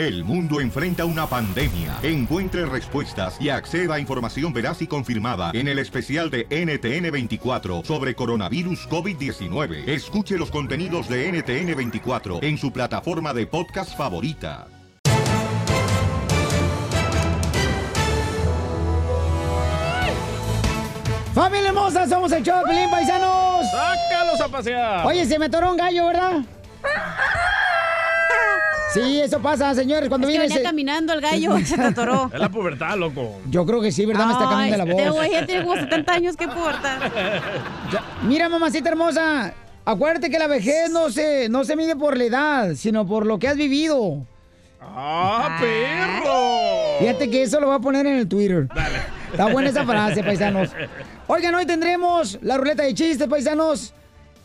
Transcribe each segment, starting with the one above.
El mundo enfrenta una pandemia. Encuentre respuestas y acceda a información veraz y confirmada en el especial de NTN24 sobre coronavirus COVID-19. Escuche los contenidos de NTN24 en su plataforma de podcast favorita. ¡Familia hermosa! Somos el show de Pelín, paisanos. ¡Sácalos a pasear! Oye, se me atoró un gallo, ¿verdad? Sí, eso pasa, señores. Cuando Es que viene venía ese- caminando el gallo se te atoró. Es la pubertad, loco. Yo creo que sí, ¿verdad? Me está cambiando la este voz. güey ya tiene como 70 años, ¿qué importa? Mira, mamacita hermosa, acuérdate que la vejez no se, no se mide por la edad, sino por lo que has vivido. ¡Ah, perro! Fíjate que eso lo voy a poner en el Twitter. Está buena esa frase, paisanos. Oigan, hoy tendremos la ruleta de chistes, paisanos.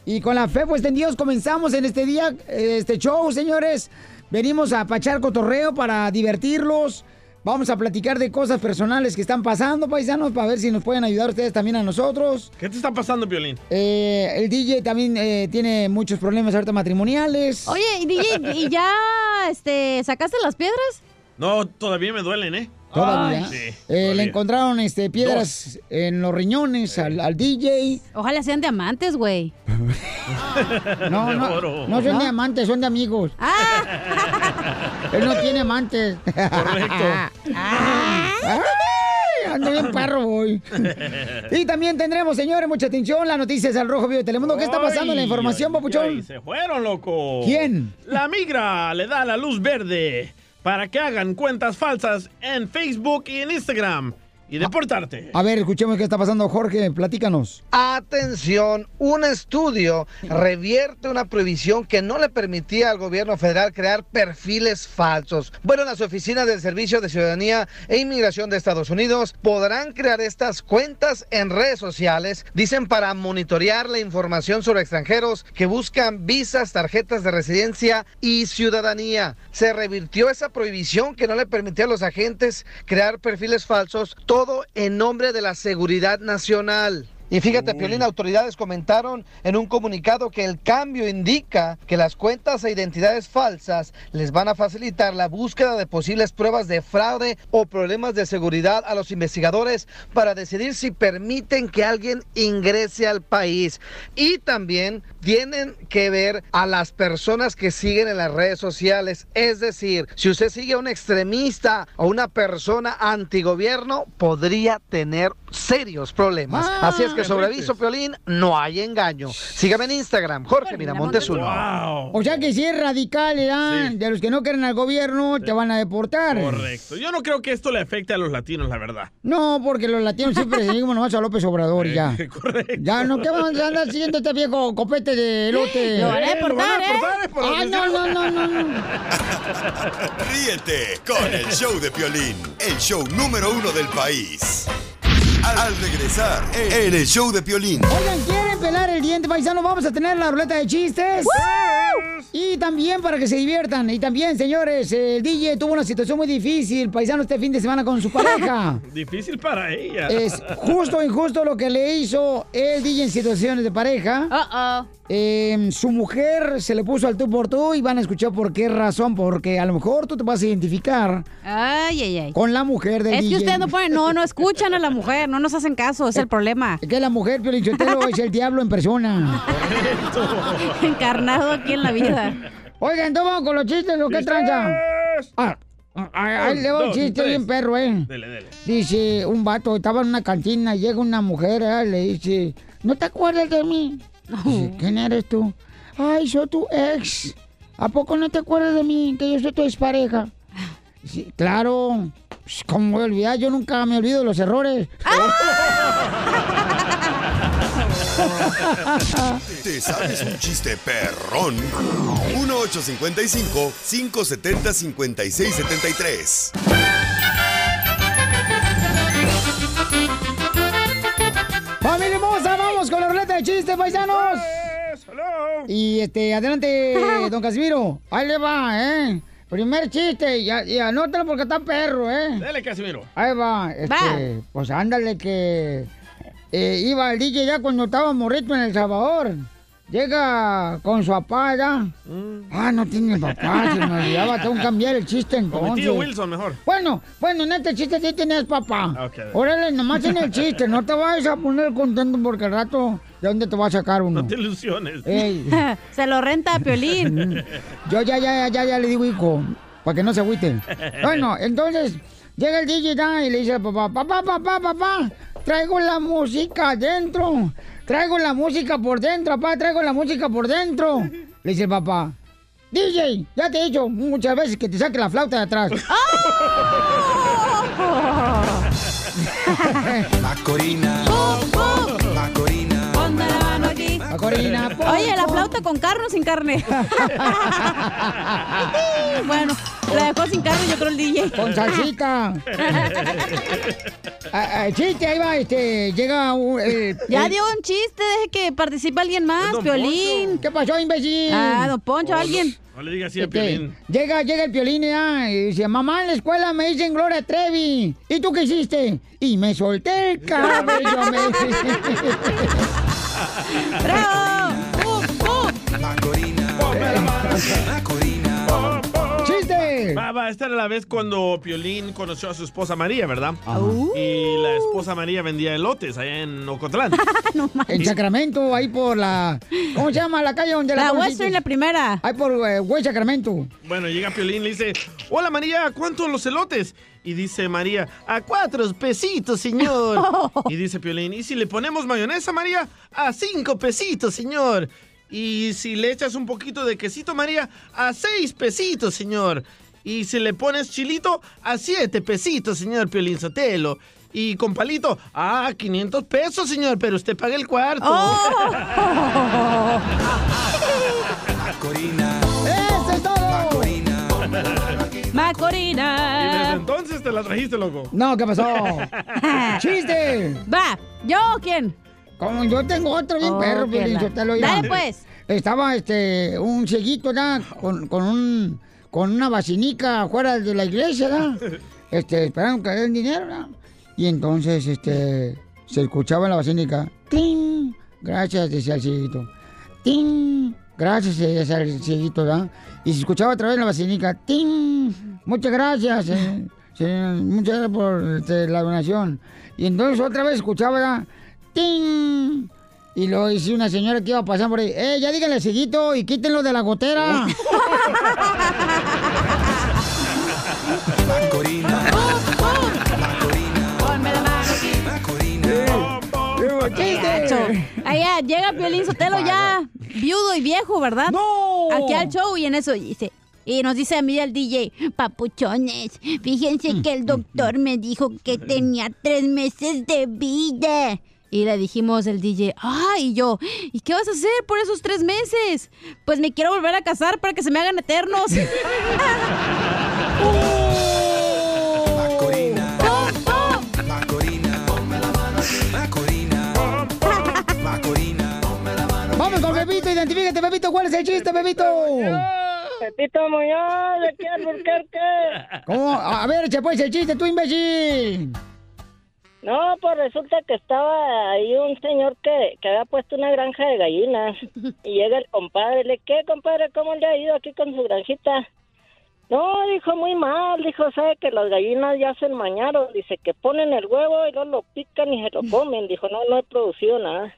Y con la fe, pues en Dios, comenzamos en este día, este show, señores. Venimos a pachar cotorreo para divertirlos. Vamos a platicar de cosas personales que están pasando, paisanos, para ver si nos pueden ayudar ustedes también a nosotros. ¿Qué te está pasando, Piolín? Eh, el DJ también eh, tiene muchos problemas ahorita matrimoniales. Oye, y DJ, ¿y ya este, sacaste las piedras? No, todavía me duelen, ¿eh? Todavía. Sí, Eh, le encontraron este, piedras en los riñones al, al DJ. Ojalá sean diamantes, güey. No, no, no son ¿No? de amantes, son de amigos. Ah, Él no tiene amantes. Correcto. Ay, ando bien perro hoy. Y también tendremos, señores, mucha atención, las noticias al Rojo Vivo de Telemundo. ¿Qué está pasando en la información, ay, ay, papuchón? Se fueron, loco. ¿Quién? La migra le da la luz verde para que hagan cuentas falsas en Facebook y en Instagram y deportarte. A ver, escuchemos qué está pasando, Jorge, platícanos. Atención, un estudio revierte una prohibición que no le permitía al gobierno federal crear perfiles falsos. Bueno, las oficinas del Servicio de Ciudadanía e Inmigración de Estados Unidos podrán crear estas cuentas en redes sociales, dicen para monitorear la información sobre extranjeros que buscan visas, tarjetas de residencia y ciudadanía. Se revirtió esa prohibición que no le permitía a los agentes crear perfiles falsos, todo en nombre de la seguridad nacional. Y fíjate, Piolín, autoridades comentaron en un comunicado que el cambio indica que las cuentas e identidades falsas les van a facilitar la búsqueda de posibles pruebas de fraude o problemas de seguridad a los investigadores para decidir si permiten que alguien ingrese al país. Y también tienen que ver a las personas que siguen en las redes sociales. Es decir, si usted sigue a un extremista o una persona antigobierno, podría tener serios problemas. Ah, Así es que sobre aviso, Piolín, no hay engaño. Sígame en Instagram, Jorge Miramontes uno. Wow. O sea que si es radical, ¿verdad? Sí. De los que no quieren al gobierno, te van a deportar. Correcto. Yo no creo que esto le afecte a los latinos, la verdad. No, porque los latinos siempre seguimos nomás a López Obrador y ya. Eh, Correcto. Ya, no, ¿qué vamos a andar siguiendo este viejo copete de elote? Lo van a Eh, lo van a deportar, ¿eh? eh, Ay, no, no, no, no, no. Ríete con el show de Piolín, el show número uno del país. Al, al regresar, en el show de Piolín. Oigan, ¿quieren pelar el diente, paisano? Vamos a tener la ruleta de chistes. Y también para que se diviertan. Y también, señores, el DJ tuvo una situación muy difícil, paisano, este fin de semana con su pareja. Difícil para ella. Es justo o injusto lo que le hizo el DJ en situaciones de pareja. Uh-oh. Eh, su mujer se le puso al tú por tú y van a escuchar por qué razón. Porque a lo mejor tú te vas a identificar Ay, ay, ay. con la mujer del Es DJ. que ustedes no ponen, no, no escuchan a la mujer, no nos hacen caso, es el problema. Que la mujer, Piolichotelo, es el diablo en persona. Encarnado aquí en la vida. Oigan, entonces vamos con los chistes, ¿o qué tranza? Ah, ah, ahí le va un chiste bien perro, ¿eh? Dele, dele. Dice, un vato estaba en una cantina y llega una mujer, ¿eh? le dice, ¿no te acuerdas de mí? Dice, ¿quién eres tú? Ay, soy tu ex. ¿A poco no te acuerdas de mí? Que yo soy tu expareja. Sí, claro. Pues, ¿Cómo voy a olvidar? Yo nunca me olvido de los errores. ¿Te sabes un chiste perrón? 1855-570-5673. ¡Familia hermosa! ¡Vamos con la ruleta de chistes, paisanos! Y este, adelante, don Casimiro. Ahí le va, ¿eh? Primer chiste, y, anótalo porque está perro, ¿eh? Dele, Casimiro. Ahí va, este, Va. pues ándale que eh, iba el DJ ya cuando estaba morrito en El Salvador. llega con su papá ya. Ah, no tiene papá, se me olvidaba, tengo que cambiar el chiste Con entonces. tío Wilson mejor. Bueno, bueno, en este chiste sí tienes papá. Ok. Órale, nomás en el chiste, no te vayas a poner contento porque al rato, ¿de dónde te va a sacar uno? No te ilusiones. Ey, Se lo renta a Piolín. yo ya, ya, ya, ya le digo hijo, para que no se agüite. Bueno, entonces, llega el DJ y le dice al papá, papá, papá, papá, traigo la música adentro, traigo la música por dentro, papá, traigo la música por dentro. Le dice el papá, DJ, ya te he dicho muchas veces que te saque la flauta de atrás. Macorina. Macorina. pon, Oye, la flauta con carne o sin carne. bueno, la dejó sin carne, yo creo el DJ. Con salsita. Ah, ah, chiste, ahí va, este, llega un... el- Ya el- dio un chiste, deje que participe alguien más, Piolín. ¿Qué pasó, imbécil? Ah, don Poncho, alguien. No le digas así a Este, Piolín. llega, llega el piolín ya, y dice, mamá, en la escuela me dicen Gloria Trevi. ¿Y tú qué hiciste? Y me solté el cabello. me... ¡Bravo! ¡Pum, pum! Macorina. Macorina. Va, va, esta era la vez cuando Piolín conoció a su esposa María, ¿verdad? Uh. Y la esposa María vendía elotes allá en Ocotlán. No. En Sacramento, ahí por la... ¿Cómo se llama la calle donde la, La? Western, la primera. Ahí por eh, Güey Sacramento. Bueno, llega Piolín y le dice, hola María, ¿cuántos los elotes? Y dice María, a cuatro pesitos, señor. y dice Piolín, ¿y si le ponemos mayonesa, María? A cinco pesitos, señor. Y si le echas un poquito de quesito, María, a seis pesitos, señor. Y si le pones chilito, a siete pesitos, señor Piolín Sotelo. Y con palito, a 500 pesos, señor, pero usted paga el cuarto. ¡Oh! Macorina. ¡Eso es todo! Macorina. Y desde ¡Macorina! entonces te la trajiste, loco. No, ¿qué pasó? ¡Chiste! Va, ¿yo o quién? Como yo tengo otro bien Oh, perro, Piolín, Sotelo, ya. Dale, pues. Estaba este un cieguito ya con, con un con una vacinica afuera de la iglesia, ¿verdad? Este, esperando que le den dinero, ¿verdad? Y entonces este se escuchaba en la vacinica, ¡Ting! Gracias, decía el cieguito. ¡Ting! Gracias, decía el cieguito, ¿verdad? Y se escuchaba otra vez en la vacinica, ¡Ting! Muchas gracias, eh, muchas gracias por este, la donación. Y entonces otra vez escuchaba, ¿verdad? ¡Ting! Y luego dice una señora que iba pasando por ahí, ¡eh, ya díganle cieguito y quítenlo de la gotera! Macorina. Macorina. Ponme la mano aquí. Macorina. Allá llega Piolín Sotelo ya viudo y viejo, ¿verdad? ¡No! Aquí al show y en eso dice. Y nos dice a mí el DJ, papuchones, fíjense que el doctor me dijo que tenía tres meses de vida. Y le dijimos el DJ, ay, y yo, ¿y qué vas a hacer por esos tres meses? Pues me quiero volver a casar para que se me hagan eternos. Macorina. Macorina. Macorina. Macorina. Vamos con Pepito, identifícate, Pepito, ¿cuál es el chiste, Pepito? Pepito Muñoz, de aquí Burquerque. ¿Cómo? A ver, echa pues el chiste, tú imbécil. No, pues resulta que estaba ahí un señor que, que había puesto una granja de gallinas. Y llega el compadre, le, ¿qué, compadre? ¿Cómo le ha ido aquí con su granjita? No, dijo, muy mal. Dijo, ¿sabe que las gallinas ya se enmañaron? Dice que ponen el huevo y luego lo pican y se lo comen. Dijo, no, no he producido nada.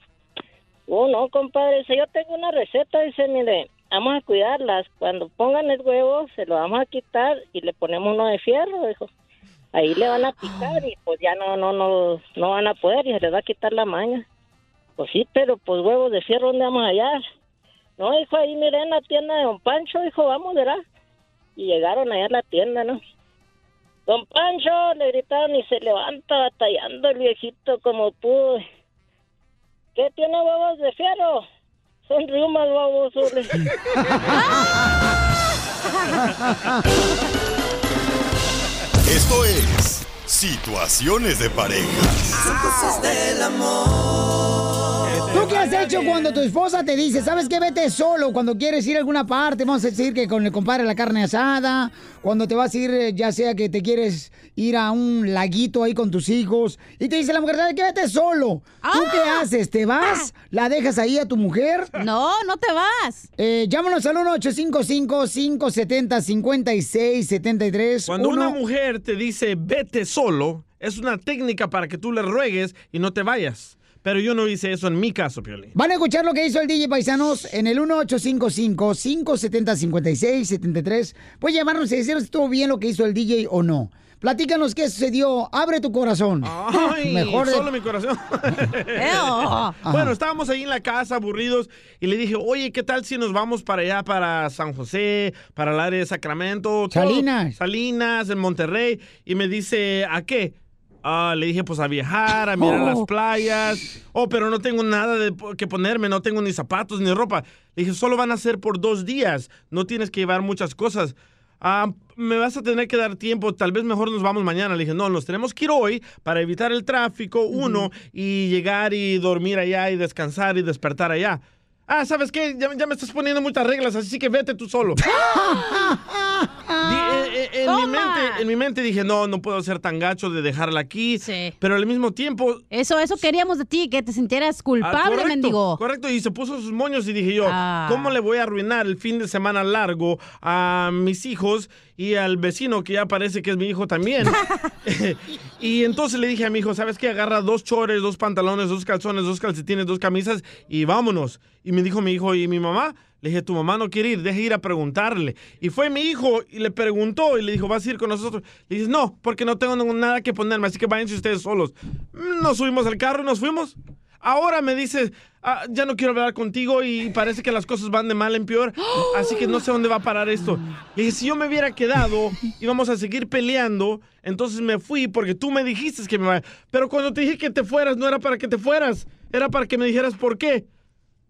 Oh, no, compadre, dice, yo tengo una receta. Dice, mire, vamos a cuidarlas. Cuando pongan el huevo, se lo vamos a quitar y le ponemos uno de fierro, dijo. Ahí le van a picar y pues ya no, no, no, no van a poder y se les va a quitar la maña. Pues sí, pero pues huevos de fierro, ¿dónde vamos a hallar? No, hijo, ahí miré en la tienda de Don Pancho, dijo, vamos, ¿verdad? Y llegaron allá a la tienda, ¿no? Don Pancho, le gritaron y se levanta batallando el viejito como pudo. ¿Qué tiene huevos de fierro? Son riumas, babosos. Esto es Situaciones de pareja. Son cosas del amor. ¿Tú qué has hecho cuando tu esposa te dice, sabes qué, vete solo cuando quieres ir a alguna parte? Vamos a decir que con el compadre la carne asada, cuando te vas a ir, eh, ya sea que te quieres ir a un laguito ahí con tus hijos, y te dice la mujer, ¿sabes qué, vete solo? ¿Tú qué haces? ¿Te vas? ¿La dejas ahí a tu mujer? No, no te vas. Eh, llámanos al 1-855-570-5673. Cuando una mujer te dice vete solo, es una técnica para que tú le ruegues y no te vayas. Pero yo no hice eso en mi caso, Piolín. Van a escuchar lo que hizo el DJ Paisanos en el 1855-570-5673. Puedes llamarnos y decirnos si estuvo bien lo que hizo el DJ o no. Platícanos qué sucedió. Abre tu corazón. Ay, Mejor de- solo mi corazón. bueno, estábamos ahí en la casa aburridos y le dije, oye, ¿qué tal si nos vamos para allá, para San José, para el área de Sacramento? todo- Salinas. Salinas, en Monterrey. Y me dice, ¿a qué? Ah, le dije, pues a viajar, a mirar Oh. las playas. Oh, pero no tengo nada de que ponerme, no tengo ni zapatos ni ropa. Le dije, solo van a ser por dos días, no tienes que llevar muchas cosas. Ah, me vas a tener que dar tiempo, tal vez mejor nos vamos mañana. Le dije, no, nos tenemos que ir hoy para evitar el tráfico, uno, y llegar y dormir allá y descansar y despertar allá. Ah, ¿sabes qué? Ya, ya me estás poniendo muchas reglas, así que vete tú solo. Di- eh, eh, en, mi mente, en mi mente dije, no, no puedo ser tan gacho de dejarla aquí. Pero al mismo tiempo... Eso, eso queríamos de ti, que te sintieras Ah, culpable, correcto, mendigo. Correcto, y se puso sus moños y dije yo, Ah. ¿cómo le voy a arruinar el fin de semana largo a mis hijos y al vecino que ya parece que es mi hijo también? y entonces le dije a mi hijo, ¿sabes qué? Agarra dos chores, dos pantalones, dos calzones, dos calcetines, dos camisas y vámonos. Y me dijo mi hijo, ¿y mi mamá? Le dije, tu mamá no quiere ir, deja ir a preguntarle. Y fue mi hijo y le preguntó y le dijo, ¿vas a ir con nosotros? Le dije, no, porque no tengo nada que ponerme, así que váyanse ustedes solos. Mm, Nos subimos al carro y nos fuimos. Ahora me dice, "Ah, ya no quiero hablar contigo y parece que las cosas van de mal en peor, así que no sé dónde va a parar esto. Le dije, si yo me hubiera quedado, íbamos a seguir peleando, entonces me fui porque tú me dijiste que me vaya. Pero cuando te dije que te fueras, no era para que te fueras, era para que me dijeras por qué.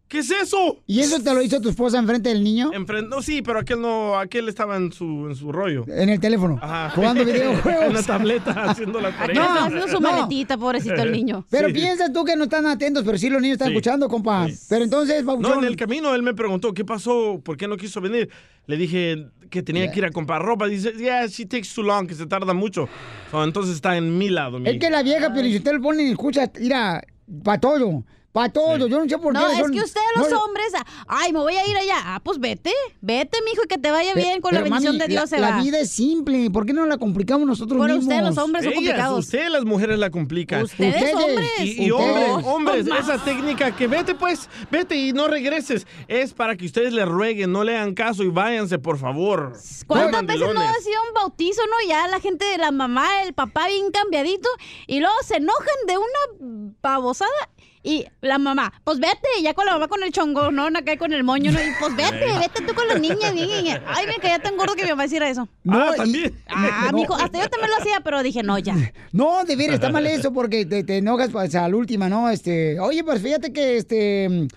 ¿Qué es eso? ¿Y eso te lo hizo tu esposa enfrente del niño? Enfrente, no, sí, pero aquel no, aquel estaba en su, en su rollo. En el teléfono. Ajá. Jugando videojuegos. en la tableta, haciendo la tarea. Está haciendo su maletita, pobrecito el niño. Pero Sí. piensas tú que no están atentos, pero sí los niños están Sí. escuchando, compa. Pero entonces, No, Pabuchón, en el camino él me preguntó, ¿qué pasó? ¿Por qué no quiso venir? Le dije que tenía que ir a comprar ropa. Dice, yeah, she takes too long, que se tarda mucho. So, entonces está en mi lado. Mi es que la vieja, pero si usted lo pone y escucha, mira, para todo, para todo. Yo no sé por qué. No, es son- que ustedes los no, hombres, ah, ay, me voy a ir allá. Ah, pues vete, vete, mijo, y que te vaya bien con la bendición mami, de Dios la, se la va. vida es simple. ¿Por qué no la complicamos nosotros Bueno, mismos? ustedes los hombres son Ellas, complicados. ustedes las mujeres la complican. Ustedes, Ustedes. hombres. Y, y Ustedes. hombres, hombres, esa técnica que vete pues, vete y no regreses, es para que ustedes le rueguen, no le hagan caso y váyanse, por favor. ¿Cuántas veces no ha sido un bautizo, no? Ya la gente, la mamá, el papá bien cambiadito, y luego se enojan de una babosada. Y la mamá, pues vete, ya con la mamá con el chongo, no, acá con el moño, no, y pues vete, vete tú con las niñas, bien. Ay, me quedé tan gordo que mi mamá hiciera eso. No, y- Ah, No. mijo, hasta yo también lo hacía, pero dije, no, ya. No, de veras, está mal eso porque te, te enojas pues, a la última, ¿no? Este, oye, pues fíjate que este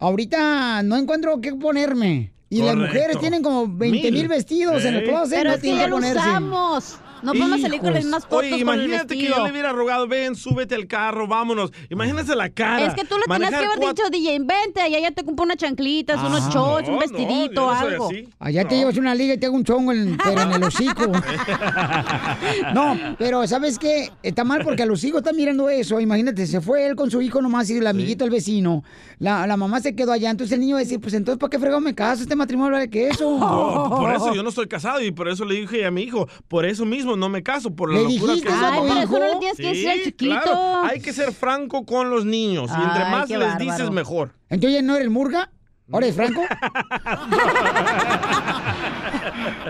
ahorita no encuentro qué ponerme. Y las mujeres tienen como 20 mil Mil. vestidos en el closet, Pero no es que tienen ya que lo ponerse. usamos. No podemos salir con las mismas fotos Oye, con el imagínate que yo le hubiera rogado, ven, súbete al carro, vámonos. Imagínense la cara. Es que tú le tenías que haber cuatro- dicho, DJ, vente, allá ya te compro unas chanclitas, Ah. unos shorts, un No, vestidito, no algo. así. Allá te llevas una liga y te hago un chongo, en, pero en el hocico. No, pero ¿sabes qué? Está mal porque a los hijos están mirando eso. Imagínate, se fue él con su hijo nomás y el amiguito del vecino. La, la mamá se quedó allá. Entonces el niño va a decir, pues entonces, ¿para qué fregado me caso? Este matrimonio vale que eso. No, por eso yo no estoy casado y por eso le dije a mi hijo, por eso mismo no me caso, por la ¿Le locura dijiste que tu Ay, pero hijo? eso no le tienes que decir al Sí, chiquito. claro, hay que ser franco con los niños y entre Ay, más qué les bárbaro. dices mejor. Entonces no eres murga. ¿Ahora es Franco?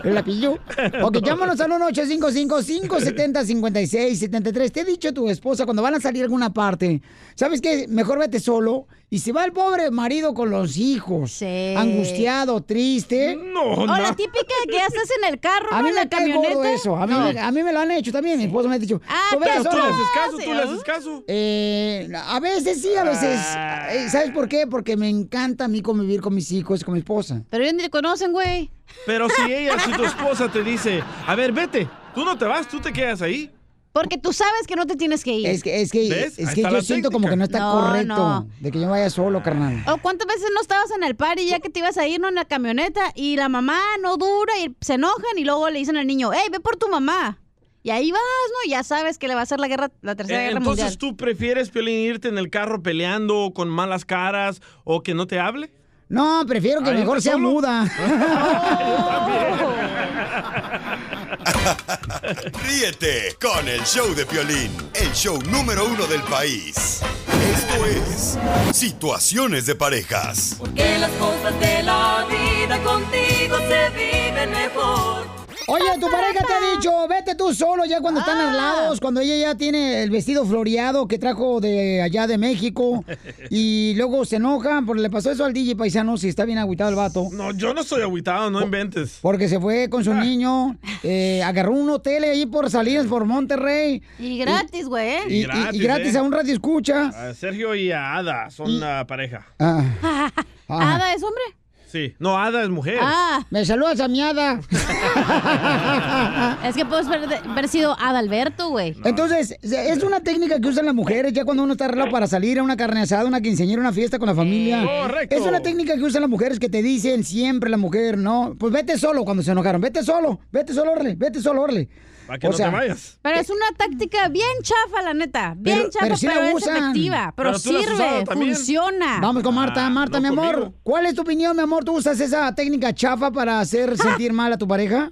¿El la pilló? Ok, llámanos al 1-855-570-5673. Te he dicho a tu esposa cuando van a salir a alguna parte, ¿sabes qué? Mejor vete solo. Y se va el pobre marido con los hijos. Angustiado, triste. No, O la típica que haces en el carro, A ¿no? mí En la me cae gordo camioneta. eso. A mí, No. me, a mí me lo han hecho también. Mi esposo me ha dicho. Ah, "Tú pero ¿Tú solo". le haces caso? ¿Tú sí, le ¿no? haces caso? Eh, a veces sí, a veces. eh, ¿Sabes por qué? Porque me encanta a mí convivir con mis hijos y con mi esposa. Pero ellos ni te conocen, güey. Pero si ella, si tu esposa te dice, a ver, vete, tú no te vas, tú te quedas ahí. Porque tú sabes que no te tienes que ir. Es que, es que, ¿Ves? es que yo siento como que no está No, correcto no. de que yo vaya solo, carnal. ¿O cuántas veces no estabas en el par y ya que te ibas a ir ¿no? en la camioneta y la mamá no dura y se enojan y luego le dicen al niño, hey, ve por tu mamá. Y ahí vas, ¿no? Y ya sabes que le va a hacer la guerra, la tercera Eh, guerra Entonces, mundial. ¿tú prefieres, Piolín, irte en el carro peleando con malas caras o que no te hable? No, prefiero que mejor sea solo. muda. Ríete con el show de Piolín, el show número uno del país. Esto es Situaciones de Parejas. Que las cosas de la vida contigo se viven mejor. Oye, tu pareja te ha dicho, vete tú solo ya cuando están Ah. al lado, cuando ella ya tiene el vestido floreado que trajo de allá de México y luego se enojan porque le pasó eso al DJ paisano si está bien agüitado el vato. No, yo no estoy agüitado, no inventes. Porque se fue con su niño, eh, agarró un hotel ahí por Salinas, por Monterrey. Y gratis, güey. Y, y- y gratis, gratis ¿eh? a un radio escucha. A Sergio y a Ada son una pareja. Ah, ¿Ada es hombre? Sí. No, Ada es mujer. Ah, me saludas a mi hada. es que puedes haber, haber sido Adalberto, güey. Entonces, es una técnica que usan las mujeres ya cuando uno está arreglado para salir a una carne asada, una quinceañera, una fiesta con la familia. Correcto. Es una técnica que usan las mujeres que te dicen siempre la mujer, ¿no? Pues vete solo cuando se enojaron. Vete solo, vete solo, Orle, vete solo, Orle. Para que o no sea, te vayas. Pero es una táctica bien chafa, la neta. Bien Pero- chafa, pero pero, sí la es usan. efectiva. Pero, Pero sirve, funciona. Vamos con Marta. Ah, Marta, no mi amor, conmigo. ¿cuál es tu opinión, mi amor? ¿Tú usas esa técnica chafa para hacer sentir mal a tu pareja?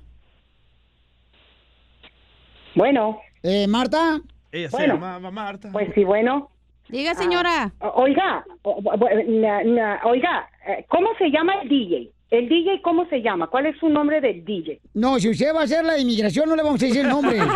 Bueno, Eh, Marta. Ella Bueno. se llama Marta. pues sí, bueno. Diga, señora. O- Oiga, oiga, eh, ¿cómo se llama el DJ? ¿El DJ cómo se llama? ¿Cuál es su nombre del DJ? No, si usted va a hacer la inmigración, no le vamos a decir el nombre.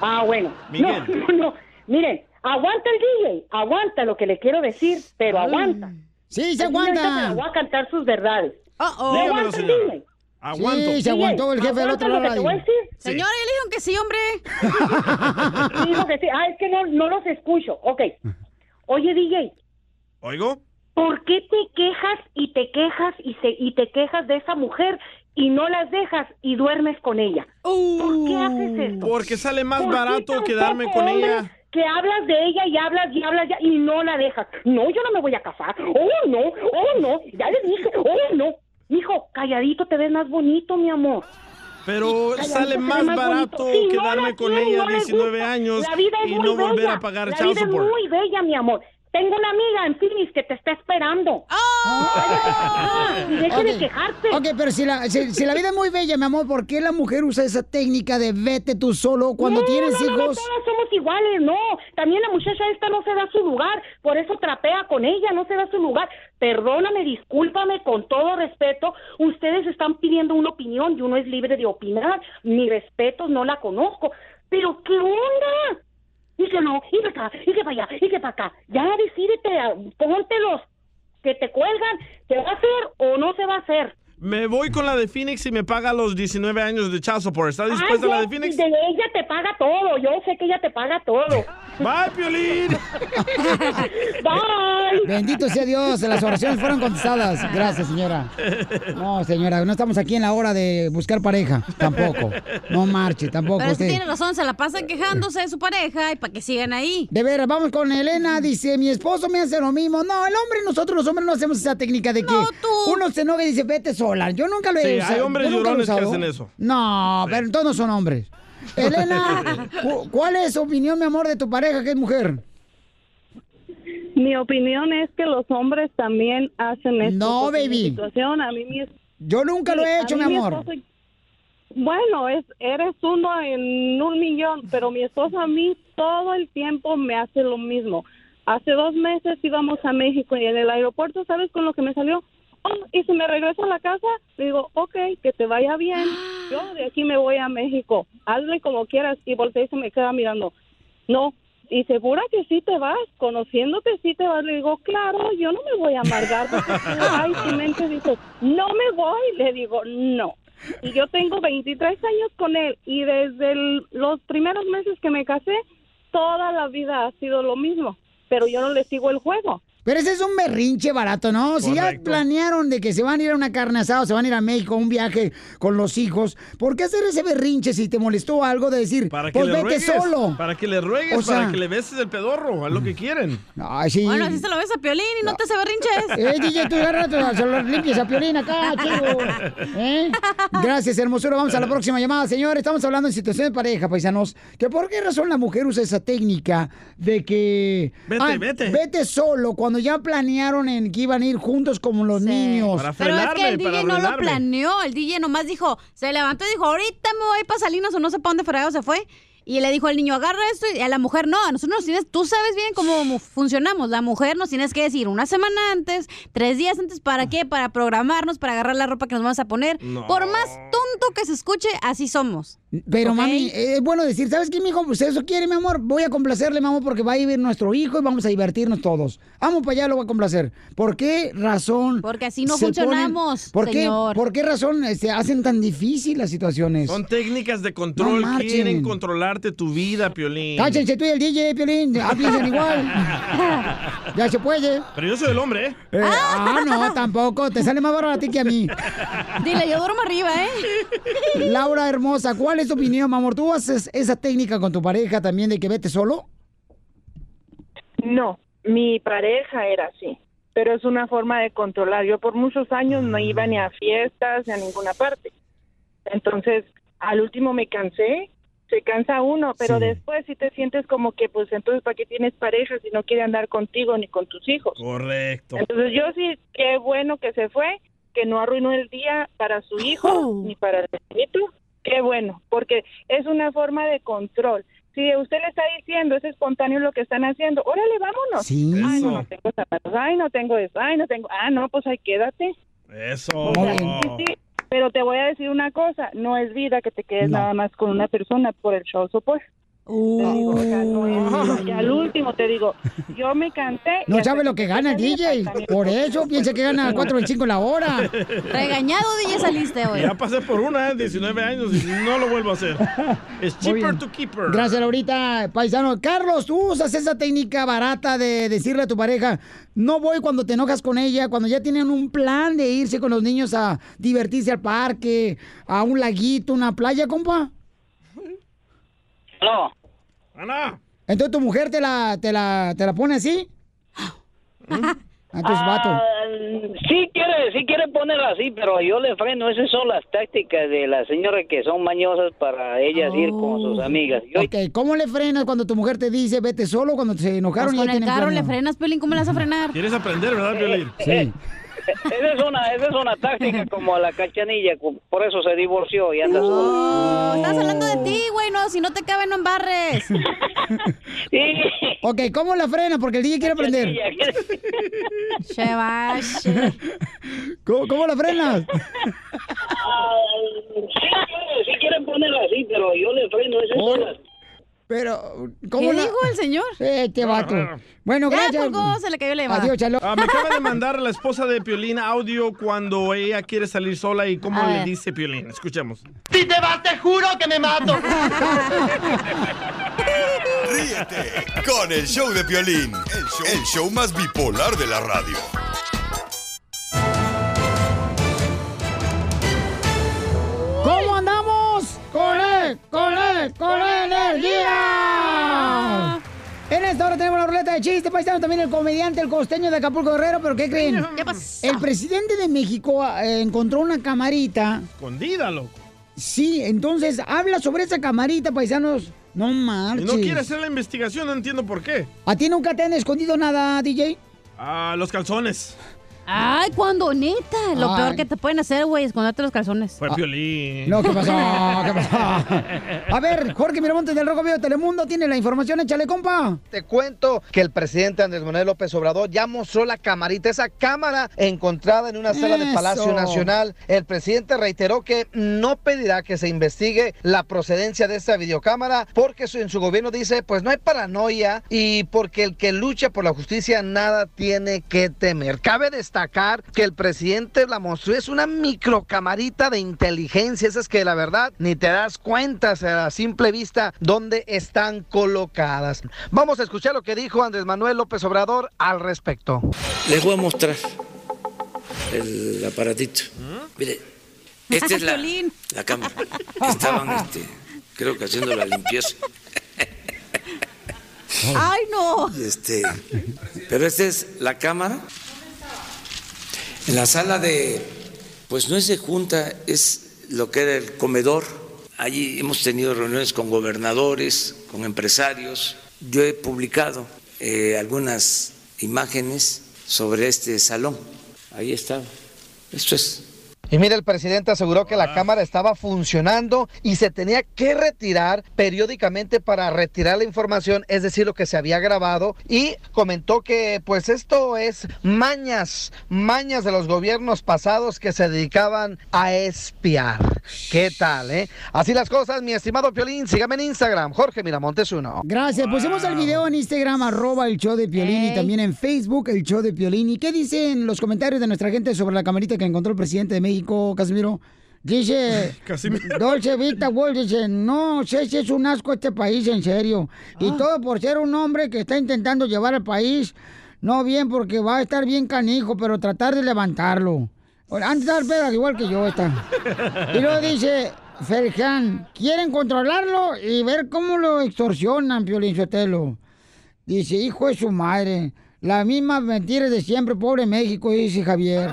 Ah, bueno. Miguel. No, no, no. Miren, aguanta el DJ, aguanta lo que le quiero decir, pero aguanta. Sí, se ahorita se aguanta. voy a cantar sus verdades. Oh, oh. Dígamelo, aguanta el. DJ. Aguanto. Sí, se aguantó el jefe del aguanta otro lado. que te voy a radio. decir. Sí. Señora, ya le dijeron que sí, hombre. Sí, digo que sí. Ah, es que no, no los escucho. Ok. Oye, DJ, ¿Oigo? ¿Por qué te quejas y te quejas y, se, y te quejas de esa mujer y no las dejas y duermes con ella? ¿Por qué haces esto? Porque sale más ¿Por qué barato quedarme con ella. Que hablas de ella y hablas y hablas ya y no la dejas. No, yo no me voy a casar. Oh, no, oh, no. Ya le dije, oh, no. Hijo, calladito te ves más bonito, mi amor. Pero sale más más barato. Si no quedarme la con ella no les 19 gusta. años y no volver bella. a pagar La vida es muy bella, mi amor. Tengo una amiga en Phoenix que te está esperando. Ah, y deje de Ok. quejarse. Ok, pero si la, si, si la vida es muy bella, mi amor, ¿por qué la mujer usa esa técnica de vete tú solo cuando no, tienes no, no, no, hijos? todas somos iguales, no. También la muchacha esta no se da su lugar, por eso trapea con ella, no se da su lugar. Perdóname, discúlpame, con todo respeto, ustedes están pidiendo una opinión y uno es libre de opinar, mi respeto, no la conozco. Pero, ¿qué onda? Y que no, y que acá, y que para allá, y que para acá. Ya decídete, ah, póntelos, que te cuelgan, ¿se va a hacer o no se va a hacer? Me voy con la de Phoenix y me paga los 19 años de child support. ¿Está dispuesta Ay, la de Phoenix? de ella te paga todo, yo sé que ella te paga todo. Bye, Piolín. Bye. Bendito sea Dios, las oraciones fueron contestadas. Gracias, señora. No, señora, no estamos aquí en la hora de buscar pareja. Tampoco. No marche, tampoco. Pero usted usted. tiene razón, se la pasan quejándose de su pareja y para que sigan ahí. De veras, vamos con Elena. Dice, mi esposo me hace lo mismo. No, el hombre, nosotros los hombres no hacemos esa técnica de que No, tú. uno se enoja y dice, vete sola. Yo nunca lo he Sí, usado. hay hombres Yo nunca lo he llorones que hacen eso. No, pero todos no son hombres. Elena, cu- ¿cuál es su opinión, mi amor, de tu pareja que es mujer? Mi opinión es que los hombres también hacen esto. No, baby. situación, a mí mi es- Yo nunca lo he hecho, mí mi mi amor. esposo- bueno, es eres uno en un millón, pero mi esposo a mí todo el tiempo me hace lo mismo. Hace dos meses íbamos a México y en el aeropuerto, ¿sabes con lo que me salió? Y si me regreso a la casa, le digo, ok, que te vaya bien. Yo de aquí me voy a México. Hazle como quieras. Y volteé y se me queda mirando. No, y segura que sí te vas, conociéndote sí te vas. Le digo, claro, yo no me voy a amargar. Porque ay, tu mente dice, no me voy. Le digo, no. Y yo tengo 23 años con él y desde los primeros meses que me casé, toda la vida ha sido lo mismo. Pero yo no le sigo el juego. Pero ese es un berrinche barato, ¿no? Si ya planearon de que se van a ir a una carne asada o se van a ir a México, un viaje con los hijos, ¿por qué hacer ese berrinche si te molestó algo de decir, Para que pues le vete ruegues, solo? Para que le ruegues, O sea- para que le beses el pedorro, a lo que quieren. Ay, sí. Bueno, así se lo ves a Piolín y no te hace berrinches. Eh, DJ, tú agarra, tu- se lo limpias a Piolín acá, chido. ¿Eh? Gracias, hermosura. Vamos a la próxima llamada, señor. Estamos hablando en situación de pareja, paisanos. ¿Que ¿Por qué razón la mujer usa esa técnica de que... Vete, vete. Vete solo, cuando ya planearon en que iban a ir juntos como los niños. Pero es que el DJ no lo planeó, el DJ nomás dijo, se levantó y dijo, ahorita me voy para Salinas o no sé para dónde fregado se fue. Y le dijo al niño, agarra esto y a la mujer no, a nosotros nos tienes, tú sabes bien cómo funcionamos, la mujer nos tienes que decir una semana antes, tres días antes, ¿para qué? Para programarnos, para agarrar la ropa que nos vamos a poner. No. Por más tonto que se escuche, así somos. Pero mami, es bueno decir, ¿sabes qué, mijo? Pues eso quiere, mi amor. Voy a complacerle, mi amor, porque va a vivir nuestro hijo y vamos a divertirnos todos. Vamos para allá, lo voy a complacer. ¿Por qué razón? Porque así no se funcionamos, ¿por, qué. ¿Por qué razón se hacen tan difíciles las situaciones? Son técnicas de control, No quieren tu vida, Piolín. Cállense tú y el DJ, Piolín. Piensan igual. ya se puede. Pero yo soy el hombre, ¿eh? Eh, ah, no, tampoco. Te sale más barato a ti que a mí. Dile, yo duermo arriba, ¿eh? Laura hermosa, ¿cuál es tu opinión, mi amor? ¿Tú haces esa técnica con tu pareja también de que vete solo? No, mi pareja era así, pero es una forma de controlar. Yo por muchos años no iba ni a fiestas ni a ninguna parte. Entonces, al último me cansé, se cansa uno, pero Sí. después si te sientes como que, pues entonces, ¿para qué tienes pareja si no quiere andar contigo ni con tus hijos? Correcto. Entonces, yo sí, qué bueno que se fue, que no arruinó el día para su hijo ni para el niñito. Qué bueno, porque es una forma de control. Si usted le está diciendo, es espontáneo lo que están haciendo, órale, vámonos. Sí. Ay, no, no tengo zapatos, ay, no tengo eso, ay, no tengo, ah, no, pues ahí quédate. Eso. O sea, sí, sí, pero te voy a decir una cosa, no es vida que te quedes No. nada más con una persona por el show support. Te digo, o sea, no es vida. Y al último te digo, yo me cansé. y No sabe lo que gana el DJ. Por eso piensa que gana 4.25 la hora. Regañado, DJ, saliste hoy. Ya pasé por una, ¿eh? 19 años y no lo vuelvo a hacer. Es cheaper to keeper. Gracias, Laurita, paisano. Carlos, tú usas esa técnica barata de decirle a tu pareja, no voy cuando te enojas con ella, cuando ya tienen un plan de irse con los niños a divertirse al parque, a un laguito, una playa, compa. No. Ana. Entonces tu mujer te la, te la, te la pone así. Entonces, vato. Ah, sí quiere, sí quiere ponerla así, pero yo le freno. Esas son las tácticas de las señoras que son mañosas para ellas ir con sus amigas. Yo, Ok, ¿cómo le frenas cuando tu mujer te dice vete solo cuando se enojaron Pues y con ya el carro le frenas, Pelín, ¿cómo le vas a frenar? ¿Quieres aprender, verdad, Piolín? Sí. Esa es una, esa es una táctica como la cachanilla, por eso se divorció y anda. Oh, estás hablando de ti, güey, no, si no te cabe, no embarres. Ok, ¿cómo la frena? Porque el DJ quiere aprender. Chevas. ¿Cómo, cómo la frenas? Ah, sí, quiere, sí quiere ponerla así, pero yo le freno. Esas son las Pero, ¿cómo ¿Qué la- dijo el señor? Este vato. Bueno, Ya gracias. colgó, se le cayó la llamada. Adiós, chalo. Ah, me acaba de mandar la esposa de Piolín audio cuando ella quiere salir sola y cómo le dice Piolín. Escuchemos. Si te vas, te juro que me mato. Ríete con el show de Piolín, el show, el show más bipolar de la radio. Él! ¡Con él! ¡Con energía! En esta hora tenemos la ruleta de chistes, paisano, también el comediante, el costeño de Acapulco Guerrero, pero ¿qué creen? ¿Qué pasó? El presidente de México eh, encontró una camarita. Escondida, loco. Sí, entonces habla sobre esa camarita, paisanos. No marches. no quiere hacer la investigación, no entiendo por qué. ¿A ti nunca te han escondido nada, DJ? Ah, los calzones. Ay, cuando neta. Lo Ay. peor que te pueden hacer, güey, es esconderte los calzones. Fue Piolín. No, ¿qué pasó? ¿Qué pasó? A ver, Jorge Miramontes del Rojo Vivo de Telemundo tiene la información, échale, compa. Te cuento que el presidente Andrés Manuel López Obrador ya mostró la camarita, esa cámara encontrada en una sala de Eso. Palacio Nacional. El presidente reiteró que no pedirá que se investigue la procedencia de esta videocámara porque en su gobierno dice, pues no hay paranoia y porque el que lucha por la justicia nada tiene que temer. Cabe destacar destacar que el presidente la mostró, es una microcamarita de inteligencia, esas que la verdad ni te das cuenta o sea, a simple vista dónde están colocadas. Vamos a escuchar lo que dijo Andrés Manuel López Obrador al respecto. Les voy a mostrar el aparatito. Mire, esta es la, la cámara. Estaban, este, creo que haciendo la limpieza. ¡Ay, no! Este, pero esta es la cámara. En la sala de, pues no es de junta, es lo que era el comedor. Allí hemos tenido reuniones con gobernadores, con empresarios. Yo he publicado eh, algunas imágenes sobre este salón. Ahí está. Esto es. Y mira, el presidente aseguró que la cámara estaba funcionando y se tenía que retirar periódicamente para retirar la información, es decir, lo que se había grabado. Y comentó que pues esto es mañas, mañas de los gobiernos pasados que se dedicaban a espiar. ¿Qué tal, eh? Así las cosas, mi estimado Piolín, sígame en Instagram, Jorge Miramontes uno. Gracias. Pusimos el video en Instagram, arroba el show de Piolín, y también en Facebook, el show de Piolín. ¿Y qué dicen los comentarios de nuestra gente sobre la camarita que encontró el presidente de México, Casimiro? Dice, Dolce Vita World dice, no sé si es un asco este país, en serio. Y todo por ser un hombre que está intentando llevar al país, no bien porque va a estar bien canijo, pero tratar de levantarlo. Antes de dar pedas, igual que yo está. Y luego dice, Ferjan, quieren controlarlo y ver cómo lo extorsionan, Piolín Sotelo. Dice, hijo de su madre, las mismas mentiras de siempre, pobre México, dice Javier.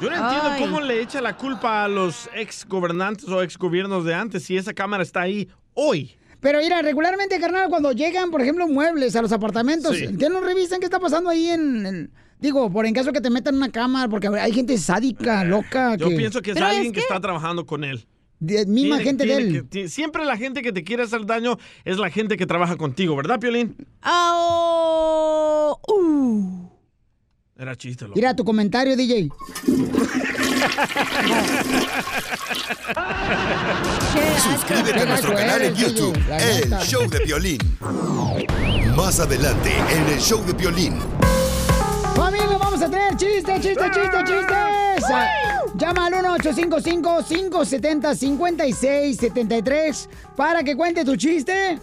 Yo no entiendo Ay. cómo le echa la culpa a los ex gobernantes o ex gobiernos de antes si esa cámara está ahí hoy. Pero mira, regularmente, carnal, cuando llegan, por ejemplo, muebles a los apartamentos, Sí. ¿qué no revisan qué está pasando ahí en, en- Digo, por en caso que te metan una cámara, porque hay gente sádica, loca. Yo pienso que es alguien que... está trabajando con él. De- misma Tiene- gente de él. que- siempre la gente que te quiere hacer daño es la gente que trabaja contigo, ¿verdad, Piolín? Oh, uh. Era chiste, loco. Mira tu comentario, DJ. Suscríbete a nuestro canal en YouTube, El Show de Piolín. Más adelante, en El Show de Piolín. Familia, vamos a tener chistes, chistes, chistes, chistes. Llama al 1-855-570-5673 para que cuente tu chiste.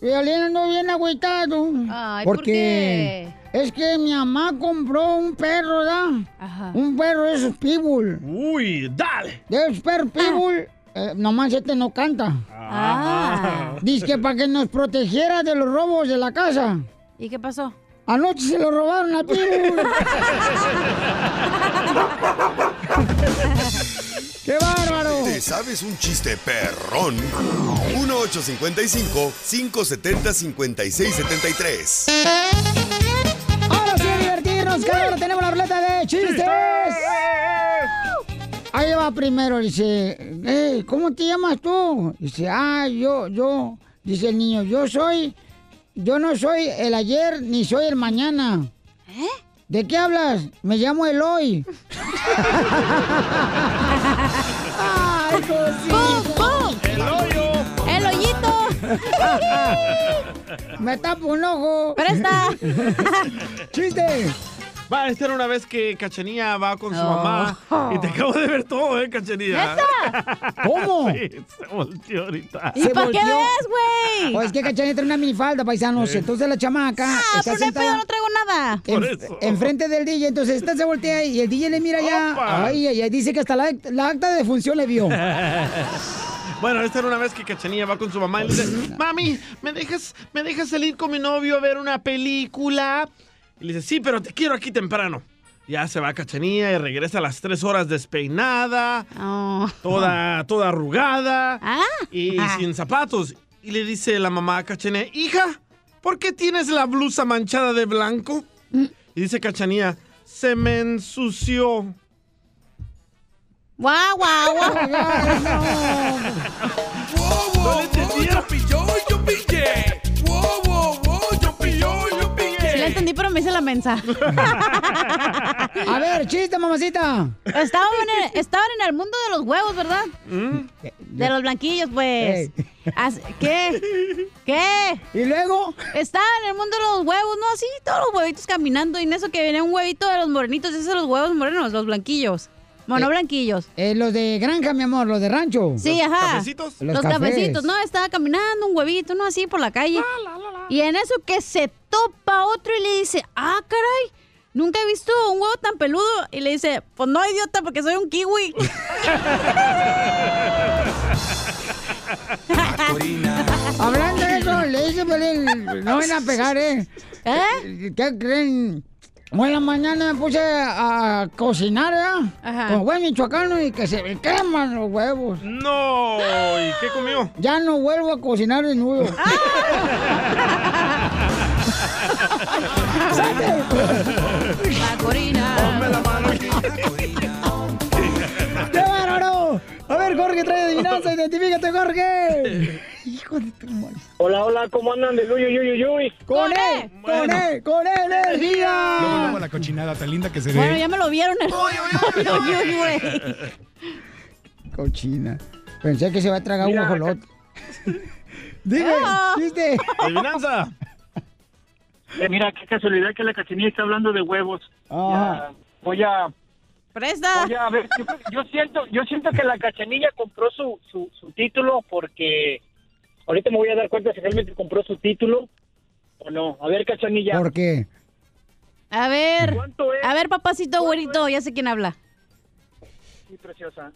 Violín ando bien agüitado. Ay, ¿por porque es que mi mamá compró un perro, ¿verdad? Ajá. Un perro de esos pitbull. Uy, dale. De esos perros pitbull. eh, nomás este no canta. Ah. Dice que para que nos protegiera de los robos de la casa. ¿Y qué pasó? Anoche se lo robaron al pitbull. ¡Qué bárbaro! ¿Te sabes un chiste perrón? 1855-570-5673. Ahora sí, a divertirnos, que ahora tenemos la ruleta de chistes. Ahí va primero, dice, "Eh, ¿cómo te llamas tú? Dice, ah, yo, yo, dice el niño, yo soy, yo no soy el ayer ni soy el mañana. ¿Eh? ¿De qué hablas? Me llamo Eloy. ¡Ay, cosita! ¡El hoyo! ¡El hoyito! Me tapo un ojo. ¡Presta! ¡Chiste! Va, esta era una vez que Cachanía va con su Oh. mamá y te acabo de ver todo, ¿eh, Cachanía? ¿Cómo? Sí, se volteó ahorita. Se volteó. güey? Pues es que Cachanilla trae una minifalda, paisanos. Entonces la chamaca Ah, está pero sentada pedo, no traigo nada. Por en- eso. enfrente del DJ. Entonces esta se voltea y el DJ le mira ya. Ay, ay, ay. Dice que hasta la, la acta de función le vio. Bueno, esta era una vez que Cachanilla va con su mamá y le dice, mami, ¿me dejas, ¿me dejas salir con mi novio a ver una película? Y le dice, sí, pero te quiero aquí temprano. Ya se va Cachanilla y regresa a las tres horas despeinada, toda, toda arrugada y Ah. sin zapatos. Y le dice la mamá a Cachanilla, hija, ¿por qué tienes la blusa manchada de blanco? Y dice Cachanilla, se me ensució. ¡Guau, guau, guau! ¿No le entendieron? Sí la mensa. A ver, chiste, mamacita. Estaban en, el, estaban en el mundo de los huevos, ¿verdad? De los blanquillos, pues. As- ¿Qué? ¿Qué? ¿Y luego? Estaba en el mundo de los huevos, ¿no? Así, todos los huevitos caminando. Y en eso que viene un huevito de los morenitos. Esos son los huevos morenos, los blanquillos. Bueno, Eh, blanquillos. Eh, los de granja, mi amor, los de rancho. Sí, ajá. Los, Los, cafés. cafecitos, ¿no? Estaba caminando un huevito, ¿no? Así por la calle. Y en eso que se topa otro y le dice, ah, caray, nunca he visto un huevo tan peludo. Y le dice, pues no, idiota, porque soy un kiwi. Hablando de eso, le dice no van a pegar, ¿eh? ¿Eh? ¿Qué creen? En la mañana me puse a cocinar, ¿eh? Ajá. Con buen michoacano y que se me queman los huevos. No, ¿y qué comió? Ya no vuelvo a cocinar de nuevo. La Corina. ¡Qué bárbaro! A ver, Jorge, trae adivinanza, identifícate, Jorge. Hijo de tu madre. Hola, hola, ¿cómo andan de Luyo, Yuyo, Yuy? ¡Con él! ¡Con él! ¡Con energía! Luego, luego la cochinada tan linda que se ve. Bueno, ya me lo vieron. el- Uy, uy, uy. Cochina. Pensé que se va a tragar Mira, un guajolote. Dime, Ah. chiste. Adivinanza. Eh, mira, qué casualidad que la cachinilla está hablando de huevos. Ajá. Ya, voy a... Presta. Voy a ver, yo, yo siento, yo siento que la cachanilla compró su, su, su título porque ahorita me voy a dar cuenta si realmente compró su título o no. A ver, cachanilla. ¿Por qué? A ver. ¿Cuánto es? A ver, papacito güerito, ya sé quién habla. Sí, preciosa.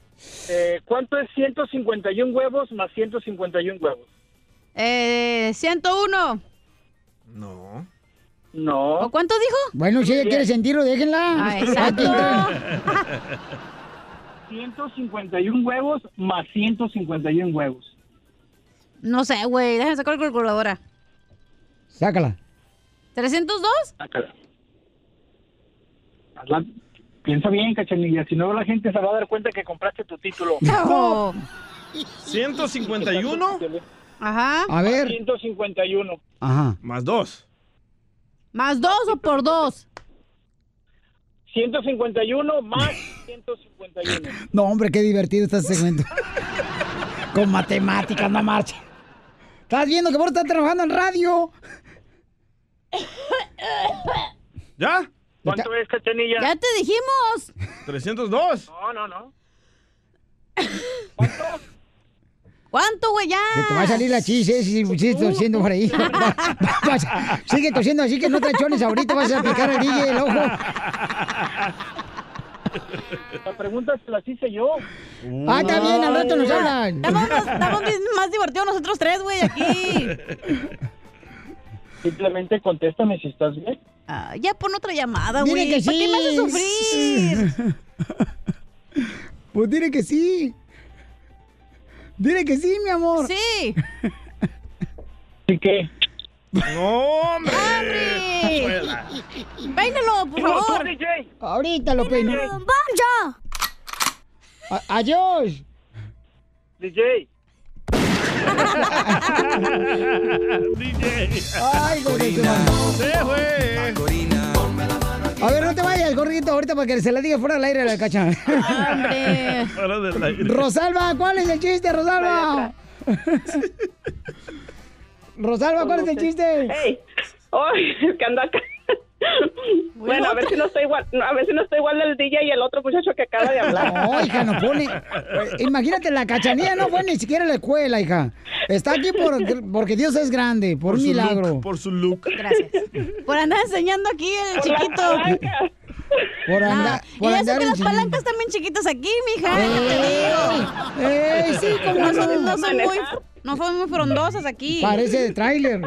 Eh, ¿Cuánto es 151 huevos más 151 huevos? Eh, 101. No. No. ¿O cuánto dijo? Bueno, si ella quiere sentirlo, déjenla. Ah, exacto. 151 huevos más 151 huevos. No sé, güey, déjame sacar la calculadora. Sácala. ¿302? Sácala. Hazla- Piensa bien, cachanilla. Si no, la gente se va a dar cuenta que compraste tu título. No. 151 Ajá. A ver. 151. Ajá. más 2. ¿Más dos o por dos? 151 más 151. No, hombre, qué divertido está este segmento. Con matemáticas, no marcha. ¿Estás viendo que vos estás trabajando en radio? ¿Ya? ¿Cuánto es, cachanilla? Ya te dijimos. 302. No, no, no. ¿Cuánto, güey? Ya. Que te va a salir la chis, eh, si sigues tosiendo por ahí. Sigue tosiendo así que no te achones ahorita, vas a picar el DJ el ojo. La pregunta se las hice yo. Ah, está bien, al rato nos hablan. Estamos, más- estamos bien- más divertidos nosotros tres, güey, aquí. Simplemente contéstame si estás bien. Ah, ya pon otra llamada, Dile güey. que ¿Para sí. qué me haces sufrir? Pues dile que sí. Dile que sí, mi amor. Sí. ¿Y qué? No, hombre. ¡Hombre! Peínalo, por favor. Ahorita lo peino. ¡Vaya! A- Adiós. DJ. DJ. Ay, su madre. Se fue. A ver, no te vayas, gorrito, ahorita para que se la diga fuera del aire a la cacha. ¡Hombre! Fuera del aire. Rosalba, ¿cuál es el chiste, Rosalba? Rosalba, ¿cuál es el chiste? ¡Ey! ¡Ay! es que ando acá. Bueno, a ver si no estoy igual, a ver si no estoy igual del DJ y el otro muchacho que acaba de hablar. No, hija, no pone. Imagínate, la cachanilla no fue ni siquiera a la escuela, hija. Está aquí por, porque Dios es grande, por, un su milagro. look, por su look. Gracias. Por andar enseñando aquí el Por chiquito. Por Ah, andar. y por eso andar que en las palancas también chiquitas aquí, mija. Te digo. ¡Ey, sí, como No son, no son muy, no son muy frondosas aquí. Parece de tráiler.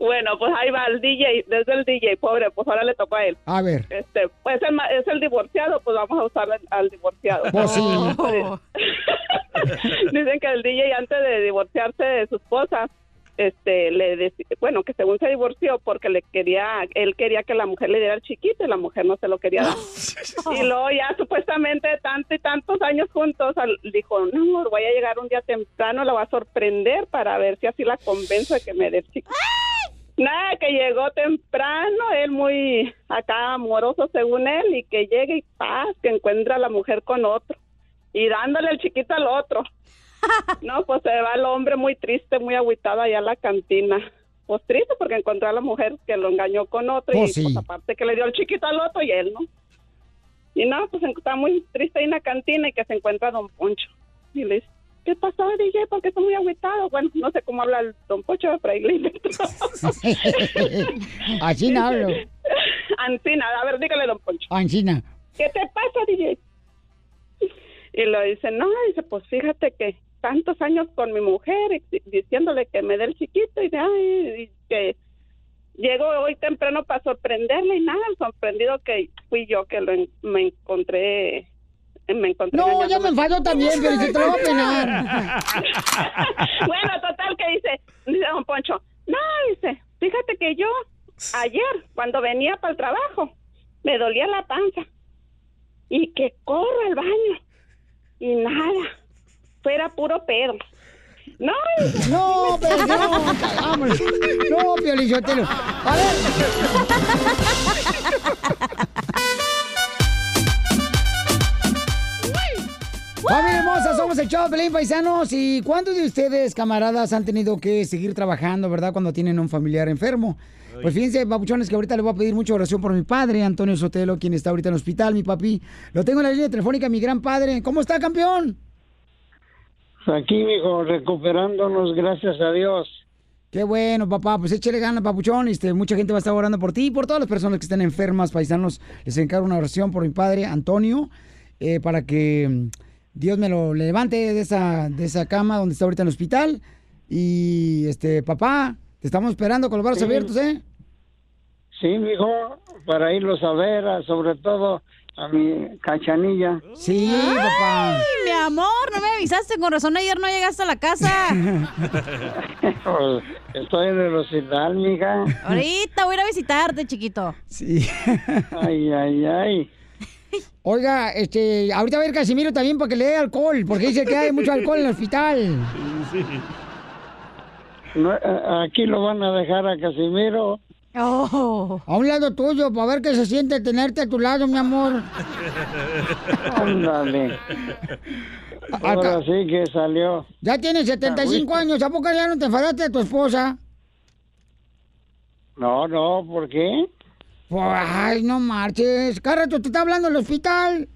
Bueno, pues ahí va el DJ, desde el DJ, pobre, pues ahora le tocó a él. A ver. Este, pues el es el divorciado, pues vamos a usar al, al divorciado. Pues sí. Oh. Dicen que el DJ antes de divorciarse de su esposa, este, le bueno, que según se divorció porque le quería, él quería que la mujer le diera el chiquito y la mujer no se lo quería dar. y luego ya supuestamente tantos y tantos años juntos, al- dijo, no, voy a llegar un día temprano, la voy a sorprender para ver si así la convenzo de que me dé el chiquito. Nada, que llegó temprano, él muy acá amoroso según él, y que llegue y paz, que encuentra a la mujer con otro, y dándole el chiquito al otro. No, pues se va el hombre muy triste, muy agüitado allá a la cantina. Pues triste porque encontró a la mujer que lo engañó con otro Pues y sí. pues aparte que le dio el chiquito al otro y él, ¿no? Y no, pues está muy triste ahí en la cantina y que se encuentra don Poncho. Y le dice, ¿qué pasó, DJ? Porque está muy agüitado. Bueno, no sé cómo habla el don Poncho, pero ahí le inventó. Así no hablo. Ancina, a ver, dígale don Poncho. Ancina. ¿Qué te pasa, DJ? Y le dice, no, dice, pues fíjate que tantos años con mi mujer diciéndole que me dé el chiquito y, de, ay, y que llego hoy temprano para sorprenderle y nada, sorprendido que fui yo que lo en- me encontré me encontré No, ya me enfadó también, pero se te lo va a penar. bueno, total que dice, dice don Poncho, no, dice, fíjate que yo ayer cuando venía para el trabajo me dolía la panza y que corro al baño y nada, fuera puro pedo. No, No, pero no, vámonos. No, Piolichotelo. A ver. Familia hermosa, somos el Chavo Pelín Paisanos. ¿Y cuántos de ustedes, camaradas, han tenido que seguir trabajando, verdad, cuando tienen un familiar enfermo? Pues fíjense, papuchones, que ahorita le voy a pedir mucha oración por mi padre, Antonio Sotelo, quien está ahorita en el hospital, mi papi. Lo tengo en la línea telefónica, mi gran padre. ¿Cómo está, campeón? Aquí, mijo, recuperándonos, gracias a Dios. Qué bueno, papá. Pues échale ganas, papuchón. Este, mucha gente va a estar orando por ti y por todas las personas que estén enfermas, paisanos. Les encargo una oración por mi padre, Antonio, eh, para que mm, Dios me lo levante de esa, de esa cama donde está ahorita en el hospital. Y, este, papá, te estamos esperando con los brazos Sí. abiertos, ¿eh? Sí, mijo, para irlos a ver, sobre todo a mi cachanilla. Sí, papá. Ay, mi amor, no me avisaste. Con razón ayer no llegaste a la casa. Pues, Estoy en el hospital, mija. Ahorita voy a ir a visitarte, chiquito. Sí. Ay, ay, ay. Oiga, este, ahorita va a ir Casimiro también para que le dé alcohol, porque dice que hay mucho alcohol en el hospital. No, eh, aquí lo van a dejar a Casimiro. A un lado tuyo, para ver qué se siente tenerte a tu lado, mi amor. Ándale. Ahora sí que salió. Ya tienes 75 años, ¿a poco ya no te enfadaste de tu esposa? No, no, ¿por qué? Pues, ay, no marches. Cada rato te está hablando el hospital.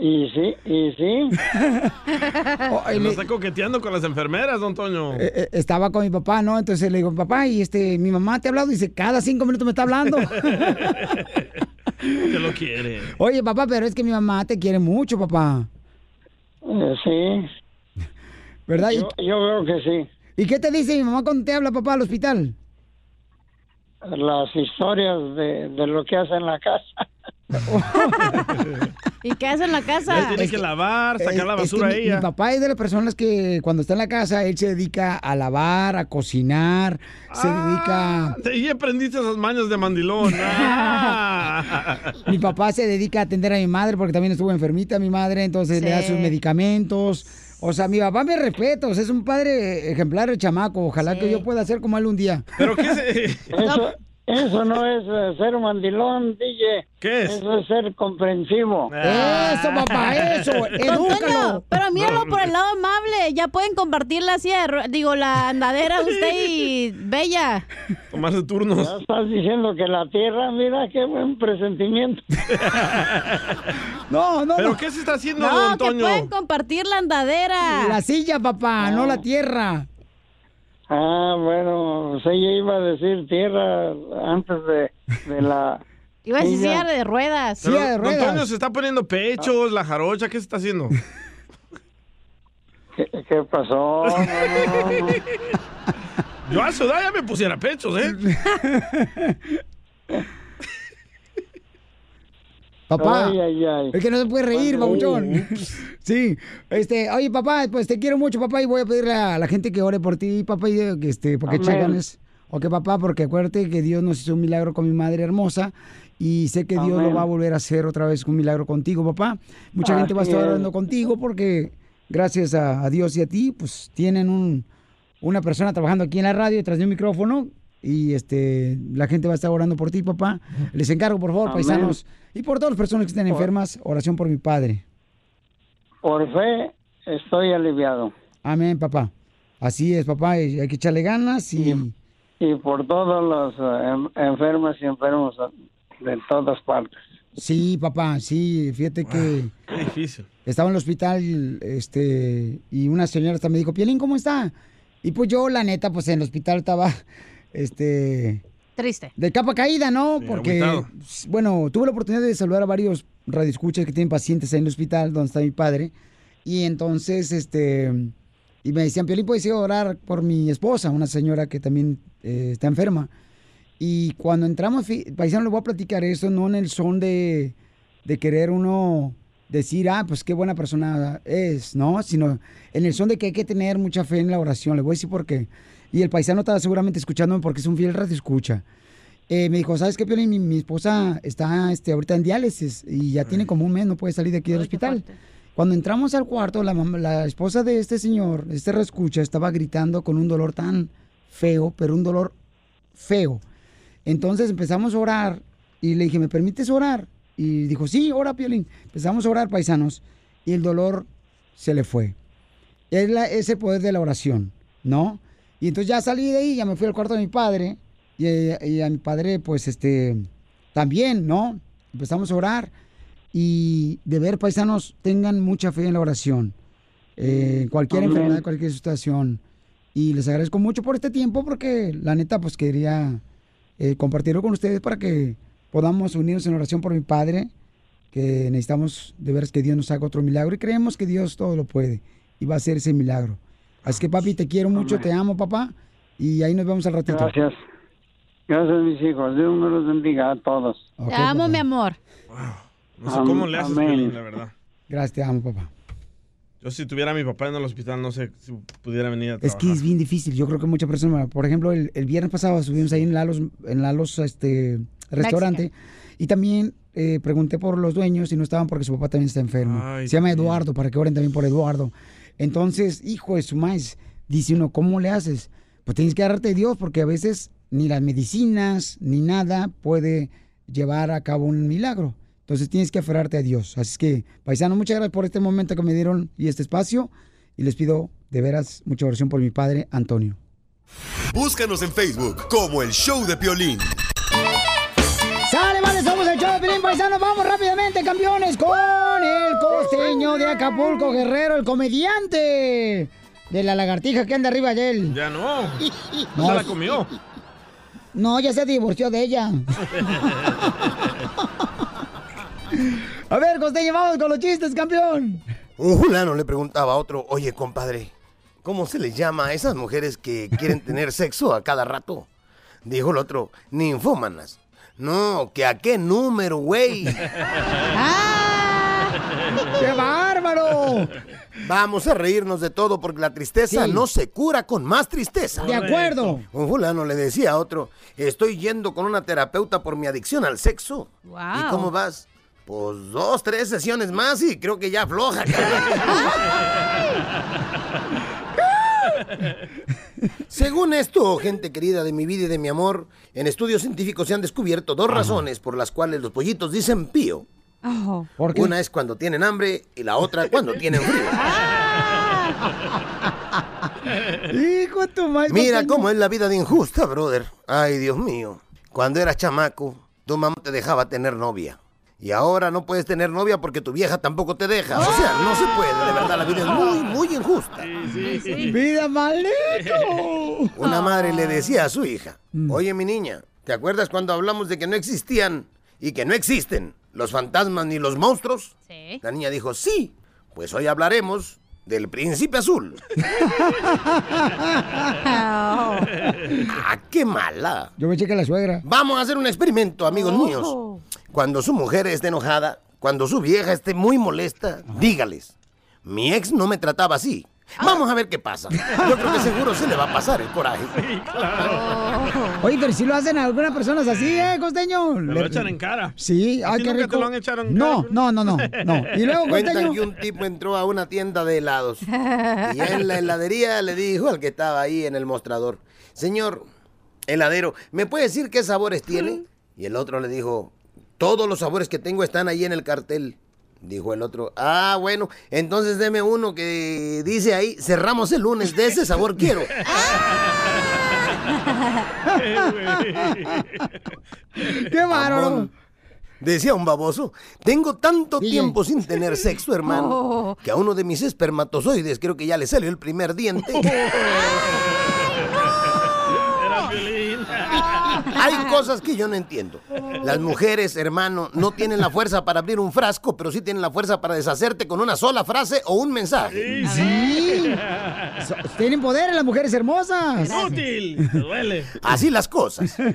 Y sí, y sí. No está coqueteando con las enfermeras, don Toño. Eh, eh, estaba con mi papá, ¿no? Entonces le digo, papá, y este, mi mamá te ha hablado. Dice, cada cinco minutos me está hablando. Que lo quiere. Oye, papá, pero es que mi mamá te quiere mucho, papá. Eh, sí. ¿Verdad? Yo, yo veo que sí. ¿Y qué te dice mi mamá cuando te habla, papá, al hospital? Las historias de, de lo que hace en la casa. ¿Y qué hace en la casa? Tiene que lavar, sacar la Eh, es que basura mi, ella. mi papá es de las personas que cuando está en la casa, él se dedica a lavar, a cocinar, se dedica... Y aprendiste esas mañas de mandilón. Ah. Mi papá se dedica a atender a mi madre porque también estuvo enfermita mi madre, entonces le da sus medicamentos. O sea, mi papá me respeta, o sea, es un padre ejemplar el chamaco. Ojalá que yo pueda ser como él un día. ¿Pero qué se...? Eso, eso no es eh, ser mandilón, DJ. ¿Qué es? Eso es ser comprensivo. Eso, papá, eso. Edúcalo. pero míralo por el lado amable. Ya pueden compartir la rue- digo, la andadera usted y Bella. Tomarse turnos. Ya estás diciendo que la tierra, mira qué buen presentimiento. No, no, ¿Pero no. qué se está haciendo, No, don que Toño? pueden compartir la andadera. La silla, papá, no la tierra. Ah, bueno, pues ella iba a decir tierra antes de, de la... Iba a decir silla. de ruedas. Pero Silla de ruedas. Toño se está poniendo pechos, la jarocha, ¿qué se está haciendo? ¿Qué, qué pasó? No, no, no. Yo a su edad ya me pusiera pechos, ¿eh? Papá. Ay, ay, ay. Es que no se puede reír, babuchón. Sí. Este, oye, papá, pues te quiero mucho, papá, y voy a pedirle a la gente que ore por ti, papá, y eh, que este, porque ganas. Ok, papá, porque acuérdate que Dios nos hizo un milagro con mi madre hermosa y sé que Dios lo va a volver a hacer otra vez un milagro contigo, papá. Mucha gente va a estar es. orando contigo porque gracias a, a Dios y a ti, pues tienen un, una persona trabajando aquí en la radio detrás de un micrófono y este la gente va a estar orando por ti, papá. Les encargo, por favor, Amén. paisanos, y por todas las personas que estén enfermas, oración por mi padre. Por fe, estoy aliviado. Amén, papá. Así es, papá. Hay que echarle ganas y... Y por todos los eh, enfermos y enfermos de todas partes. Sí, papá, sí. Fíjate que Qué difícil. estaba en el hospital este, y una señora hasta me dijo, Pielín, ¿cómo está? Y pues yo, la neta, pues en el hospital estaba este, Triste. de capa caída, ¿no? Sí, Porque, bueno, tuve la oportunidad de saludar a varios radioescuchas que tienen pacientes ahí en el hospital donde está mi padre. Y entonces, este, y me decían, Piolín, ¿puedes ir a orar por mi esposa? Una señora que también eh, está enferma. Y cuando entramos, paisano, le voy a platicar eso, no en el son de, de querer uno decir, ah, pues qué buena persona es, ¿no? Sino en el son de que hay que tener mucha fe en la oración. Le voy a decir por qué. Y el paisano está seguramente escuchándome porque es un fiel radio escucha. Eh, me dijo, ¿sabes qué, Piolín? Mi, mi esposa está este, ahorita en diálisis y ya tiene como un mes, no puede salir de aquí del hospital. Cuando entramos al cuarto, la, la esposa de este señor, este reescucha, estaba gritando con un dolor tan feo, pero un dolor feo. Entonces empezamos a orar y le dije, ¿me permites orar? Y dijo, sí, ora, Piolín. Empezamos a orar, paisanos, y el dolor se le fue. Es, la- es el poder de la oración, ¿no? Y entonces ya salí de ahí, ya me fui al cuarto de mi padre, y, y a mi padre, pues, este, también, ¿no? Empezamos a orar, y de ver, paisanos, tengan mucha fe en la oración. Eh, en cualquier Amén. enfermedad, cualquier situación. Y les agradezco mucho por este tiempo, porque la neta, pues, quería eh, compartirlo con ustedes para que podamos unirnos en oración por mi padre, que necesitamos de veras que Dios nos haga otro milagro y creemos que Dios todo lo puede y va a hacer ese milagro. Así que papi, te quiero mucho, te amo papá y ahí nos vemos al ratito. Gracias. Gracias, mis hijos. Dios me los bendiga a todos. Te amo, mi amor. No sé cómo le haces, Amén. Piolín, la verdad. Gracias, te amo papá. Yo si tuviera a mi papá en el hospital, no sé si pudiera venir a Es trabajar. que es bien difícil. Yo creo que muchas personas, por ejemplo, el, el viernes pasado subimos ahí en Lalos, en Lalos este, restaurante y también eh, pregunté por los dueños y no estaban porque su papá también está enfermo. Ay, Se llama. Eduardo, para que oren también por Eduardo. Entonces, hijo de su maíz, dice uno, ¿cómo le haces? Pues tienes que agarrarte de Dios porque a veces ni las medicinas ni nada puede llevar a cabo un milagro. Entonces tienes que aferrarte a Dios. Así que, paisano, muchas gracias por este momento que me dieron y este espacio. Y les pido de veras mucha oración por mi padre, Antonio. Búscanos en Facebook como el Show de Piolín. Pilín Paisano. Vamos rápidamente, campeones, con el costeño de Acapulco, Guerrero, el comediante de la lagartija que anda arriba de él. Ya no. No, Se la comió. No, ya se divorció de ella. A ver, costeño, vamos con los chistes, campeón. Un fulano le preguntaba a otro, oye, compadre, ¿cómo se les llama a esas mujeres que quieren tener sexo a cada rato? Dijo el otro, ninfómanas. No, que a qué número, güey. ¡Qué bárbaro! Vamos a reírnos de todo porque la tristeza Sí. no se cura con más tristeza. De acuerdo. Un fulano le decía a otro, estoy yendo con una terapeuta por mi adicción al sexo. Wow. ¿Y cómo vas? Pues dos, tres sesiones más y creo que ya afloja. Según esto, gente querida de mi vida y de mi amor, en estudios científicos se han descubierto dos razones por las cuales los pollitos dicen pío. ¿Por qué? Una es cuando tienen hambre y la otra cuando tienen frío. Hijo de tu madre. Mira cómo es la vida de injusta, brother. Ay, Dios mío. Cuando eras chamaco, tu mamá te dejaba tener novia. Y ahora no puedes tener novia porque tu vieja tampoco te deja. O sea, no se puede. De verdad, la vida es muy, muy injusta. ¡Vida maldito! Una madre le decía a su hija, oye mi niña, ¿te acuerdas cuando hablamos de que no existían y que no existen los fantasmas ni los monstruos? Sí. La niña dijo, sí, pues hoy hablaremos del príncipe azul. ¡Ah, qué mala! Yo me cheque a la suegra. Vamos a hacer un experimento, amigos míos. Cuando su mujer esté enojada, cuando su vieja esté muy molesta, dígales, mi ex no me trataba así. Vamos a ver qué pasa. Yo creo que seguro se le va a pasar el coraje. Oye, pero si lo hacen algunas personas así, ¿eh, costeño? Te lo echan en cara. Sí, ¿A ay, qué nunca rico. te lo han echado en no, cara? no, no, no, no. Y luego, Cuentan costeño. que un tipo entró a una tienda de helados y en la heladería le dijo al que estaba ahí en el mostrador, señor heladero, ¿me puede decir qué sabores tiene? Y el otro le dijo, todos los sabores que tengo están ahí en el cartel. Dijo el otro, ah, bueno, entonces deme uno que dice ahí, cerramos el lunes, de ese sabor quiero. ¡Qué bárbaro! Decía un baboso, tengo tanto tiempo sin tener sexo, hermano, Oh. que a uno de mis espermatozoides creo que ya le salió el primer diente. Hay cosas que yo no entiendo. Las mujeres, hermano, no tienen la fuerza para abrir un frasco, pero sí tienen la fuerza para deshacerte con una sola frase o un mensaje. Sí. So- Tienen poder las mujeres hermosas. Inútil. Te duele. Así las cosas.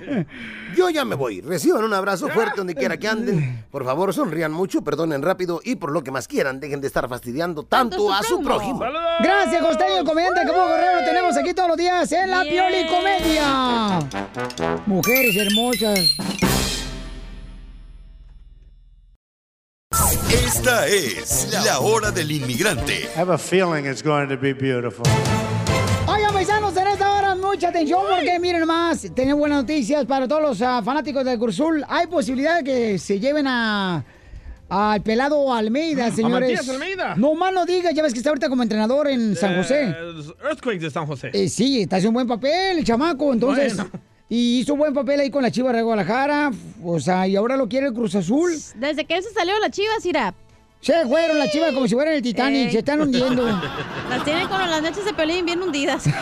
Yo ya me voy. Reciban un abrazo fuerte donde quiera que anden. Por favor, sonrían mucho, perdonen rápido y por lo que más quieran, dejen de estar fastidiando tanto a su prójimo. Gracias, Costeño, el comediante como Guerrero. Tenemos aquí todos los días en la Yeah. Pioli Comedia. Mujeres hermosas. Esta es la hora del inmigrante. I have a feeling it's going to be beautiful. Mucha atención porque miren más, tenemos buenas noticias para todos los ah, fanáticos del Cruzul. Hay posibilidad de que se lleven a al pelado Almeida, señores. Matías Almeida. No más no digas, ya ves que está ahorita como entrenador en San José. Eh, Earthquakes de San José. Eh, sí, está haciendo un buen papel, el chamaco, entonces. Bueno. Y hizo un buen papel ahí con la Chiva de Guadalajara. O sea, y ahora lo quiere el Cruz Azul. Desde que él se salió la chivas, irá. Se fueron las chivas como si fueran el Titanic, Ey. se están hundiendo. Las tienen con las noches de pelín bien hundidas.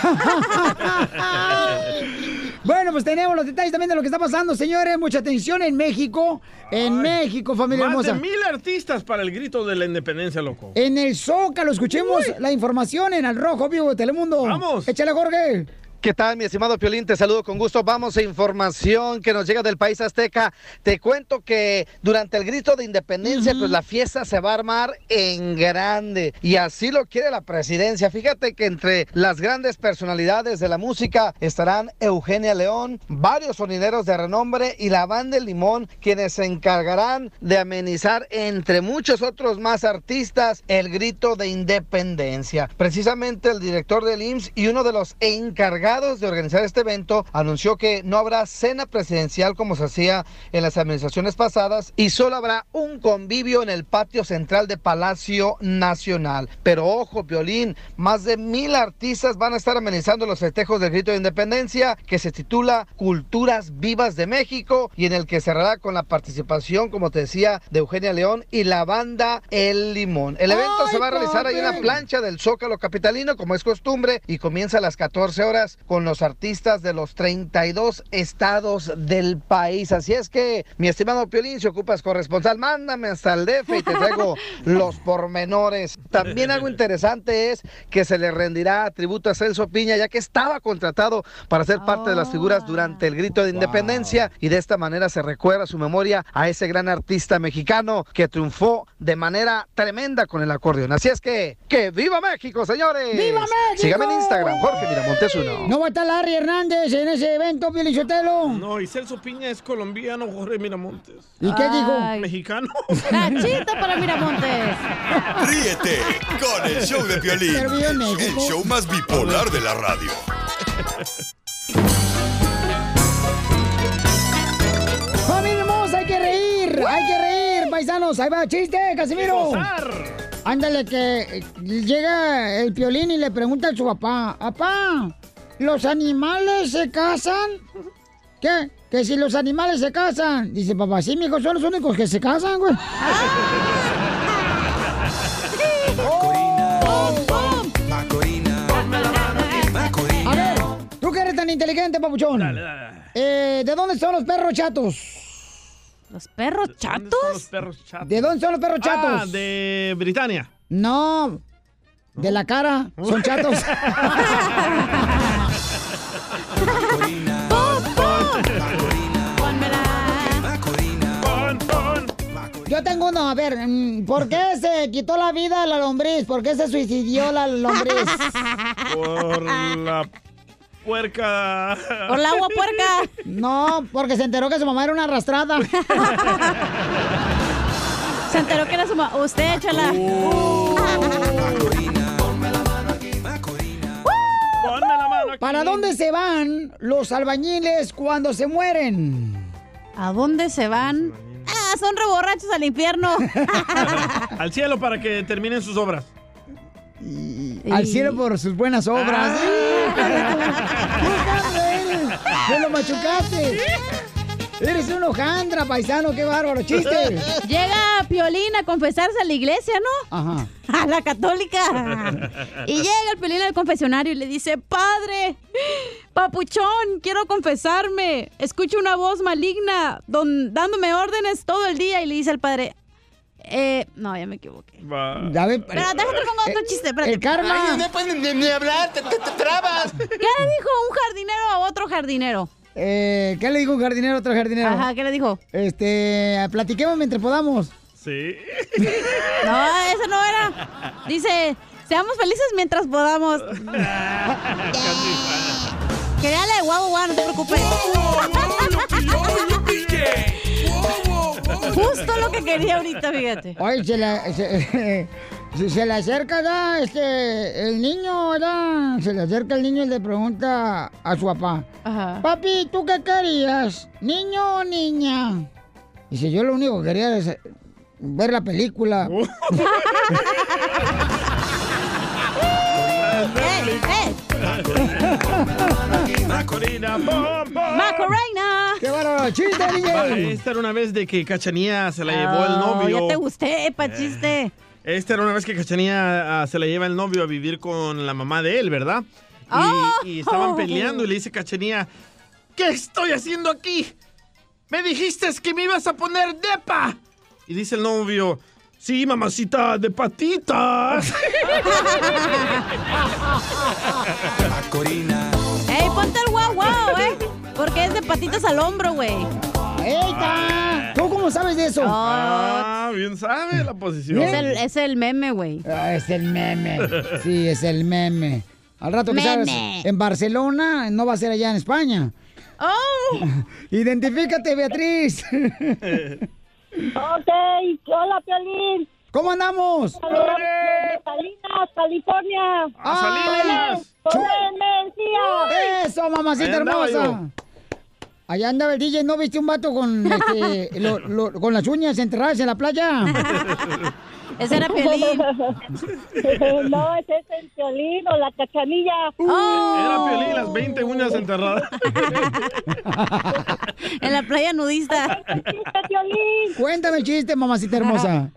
Bueno, pues tenemos los detalles también de lo que está pasando, señores. Mucha atención en México. En México, familia Más hermosa. de mil artistas para el grito de la independencia, loco. En el Zócalo, escuchemos la información en Al Rojo Vivo de Telemundo. Vamos. Échale, Jorge. ¿Qué tal, mi estimado Piolín? Te saludo con gusto. Vamos a información que nos llega del país azteca. Te cuento que durante el grito de independencia, pues la fiesta se va a armar en grande. Y así lo quiere la presidencia. Fíjate que entre las grandes personalidades de la música estarán Eugenia León, varios sonideros de renombre y la banda El Limón, quienes se encargarán de amenizar, entre muchos otros más artistas, el grito de independencia. Precisamente el director del IMSS y uno de los encargados de organizar este evento anunció que no habrá cena presidencial como se hacía en las administraciones pasadas y solo habrá un convivio en el patio central de Palacio Nacional. Pero ojo, Violín, más de mil artistas van a estar amenizando los festejos del grito de independencia que se titula Culturas Vivas de México y en el que cerrará con la participación, como te decía, de Eugenia León y la banda El Limón. El evento se va a realizar ahí en la plancha del Zócalo Capitalino, como es costumbre, y comienza a las 14 horas con los artistas de los 32 estados del país. Así es que, mi estimado Piolín, si ocupas corresponsal, mándame hasta el DF y te traigo los pormenores. También algo interesante es que se le rendirá tributo a Celso Piña, ya que estaba contratado para ser parte de las figuras durante el grito de independencia y de esta manera se recuerda su memoria a ese gran artista mexicano que triunfó de manera tremenda con el acordeón. Así es que, ¡que viva México, señores! ¡Viva México! Sígame en Instagram, Jorge Miramontes uno. No va a estar Larry Hernández en ese evento, Pielichotelo. No, y Celso Piña es colombiano, Jorge Miramontes. ¿Y qué dijo? Mexicano. Nachito para Miramontes. Ríete con el show de Piolín, el show más bipolar de la radio. ¡Familia hermosa! ¡Hay que reír! ¡Hay que reír, paisanos! ¡Ahí va, chiste, Casimiro! Ándale, que llega el piolín y le pregunta a su papá, papá, ¿los animales se casan? ¿Qué? Que si los animales se casan. Dice papá, sí, mijo, son los únicos que se casan, güey. A ver, tú que eres tan inteligente, papuchón. Eh, ¿De dónde son los perros chatos? ¿Los perros chatos? Los perros chatos. ¿De dónde son los perros chatos? Ah, de Britania. No, de la cara, son chatos. Yo tengo uno, a ver, mm, ¿por qué se quitó la vida la lombriz? ¿Por qué se suicidió la lombriz? Por la puerca. Por el agua puerca. No, porque se enteró que su mamá era una arrastrada. Se enteró que era su mamá. Usted, échala. Ponme ¿Para dónde se van los albañiles cuando se mueren? ¿A dónde se van? Ah, son reborrachos al infierno. Al cielo para que terminen sus obras. Al cielo por sus buenas obras. ¡Me lo machucaste! Eres un hojandra, paisano, qué bárbaro, chiste. Llega Piolín a confesarse a la iglesia, ¿no? Ajá. A la católica. Y llega el Piolín al confesionario y le dice, Padre, papuchón, quiero confesarme. Escucho una voz maligna don- dándome órdenes todo el día. Y le dice al padre, eh, no, ya me equivoqué. Ya ve- Pero déjate pongo otro chiste, espérate. el karma. Ay, no puedes ni, ni hablar, te, te- te trabas. ¿Qué le dijo un jardinero a otro jardinero? Eh, ¿Qué le dijo un jardinero a otro jardinero? Ajá, ¿qué le dijo? Este, platiquemos mientras podamos. Sí. No, eso no era. Dice, seamos felices mientras podamos. Que ya le guau, guau, no te preocupes. Justo lo que quería ahorita, fíjate. Oye, se le, se, se- se le acerca, ¿da? Este, el niño, ¿da? Se le acerca el niño y le pregunta a su papá. Papi, ¿tú qué querías? ¿Niño o niña? Dice, yo lo único que quería es ver la película. Macorina, bom, bom. Macorina. ¡Qué bárbaro! ¡Chiste, DJ! Esta era una vez de que Cachanía se la llevó el Oh, novio. Ya te gusté, pa' chiste. Esta era una vez que Cachanía ah, se la lleva el novio a vivir con la mamá de él, ¿verdad? Y, Oh. y estaban peleando y le dice Cachanía, ¿qué estoy haciendo aquí? Me dijiste que me ibas a poner depa. Y dice el novio, sí, mamacita, de patitas. Macorina. Ey, ponte el guau, guau, eh. Porque es de patitas al hombro, güey. ¡Eita! ¿Tú cómo sabes de eso? Ah, bien sabe la posición. Es el, es el meme, güey. Ah, es el meme. Sí, es el meme. Al rato que Meme. sabes, en Barcelona no va a ser allá en España. ¡Oh! Identifícate, Beatriz. Ok, hola, Piolín. ¿Cómo andamos? Salinas, California. ¡Ah, ¡Con energía! ¡Eso, mamacita hermosa! Allá andaba el DJ, ¿no viste un vato con, este, lo- lo- con las uñas enterradas en la playa? Ese era Piolín. no, ese es el Piolín o la cachanilla. Era Piolín, las 20 uñas enterradas. En la playa nudista. Cuéntame el chiste, mamacita hermosa.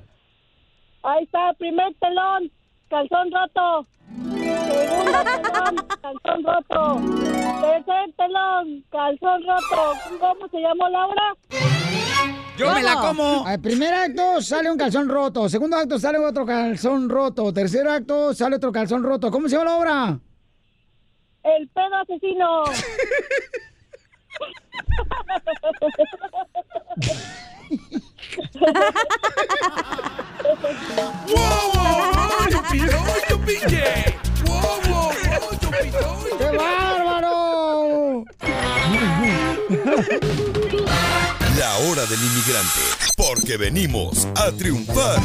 Ahí está, primer telón, calzón roto. Segundo telón, calzón roto. Tercer telón, calzón roto. ¿Cómo se llamó Laura? Yo me la como. Al primer acto sale un calzón roto. Segundo acto sale otro calzón roto. Tercer acto sale otro calzón roto. ¿Cómo se llama la obra? El pedo asesino. ¡Qué bárbaro! La hora del inmigrante, porque venimos a triunfar.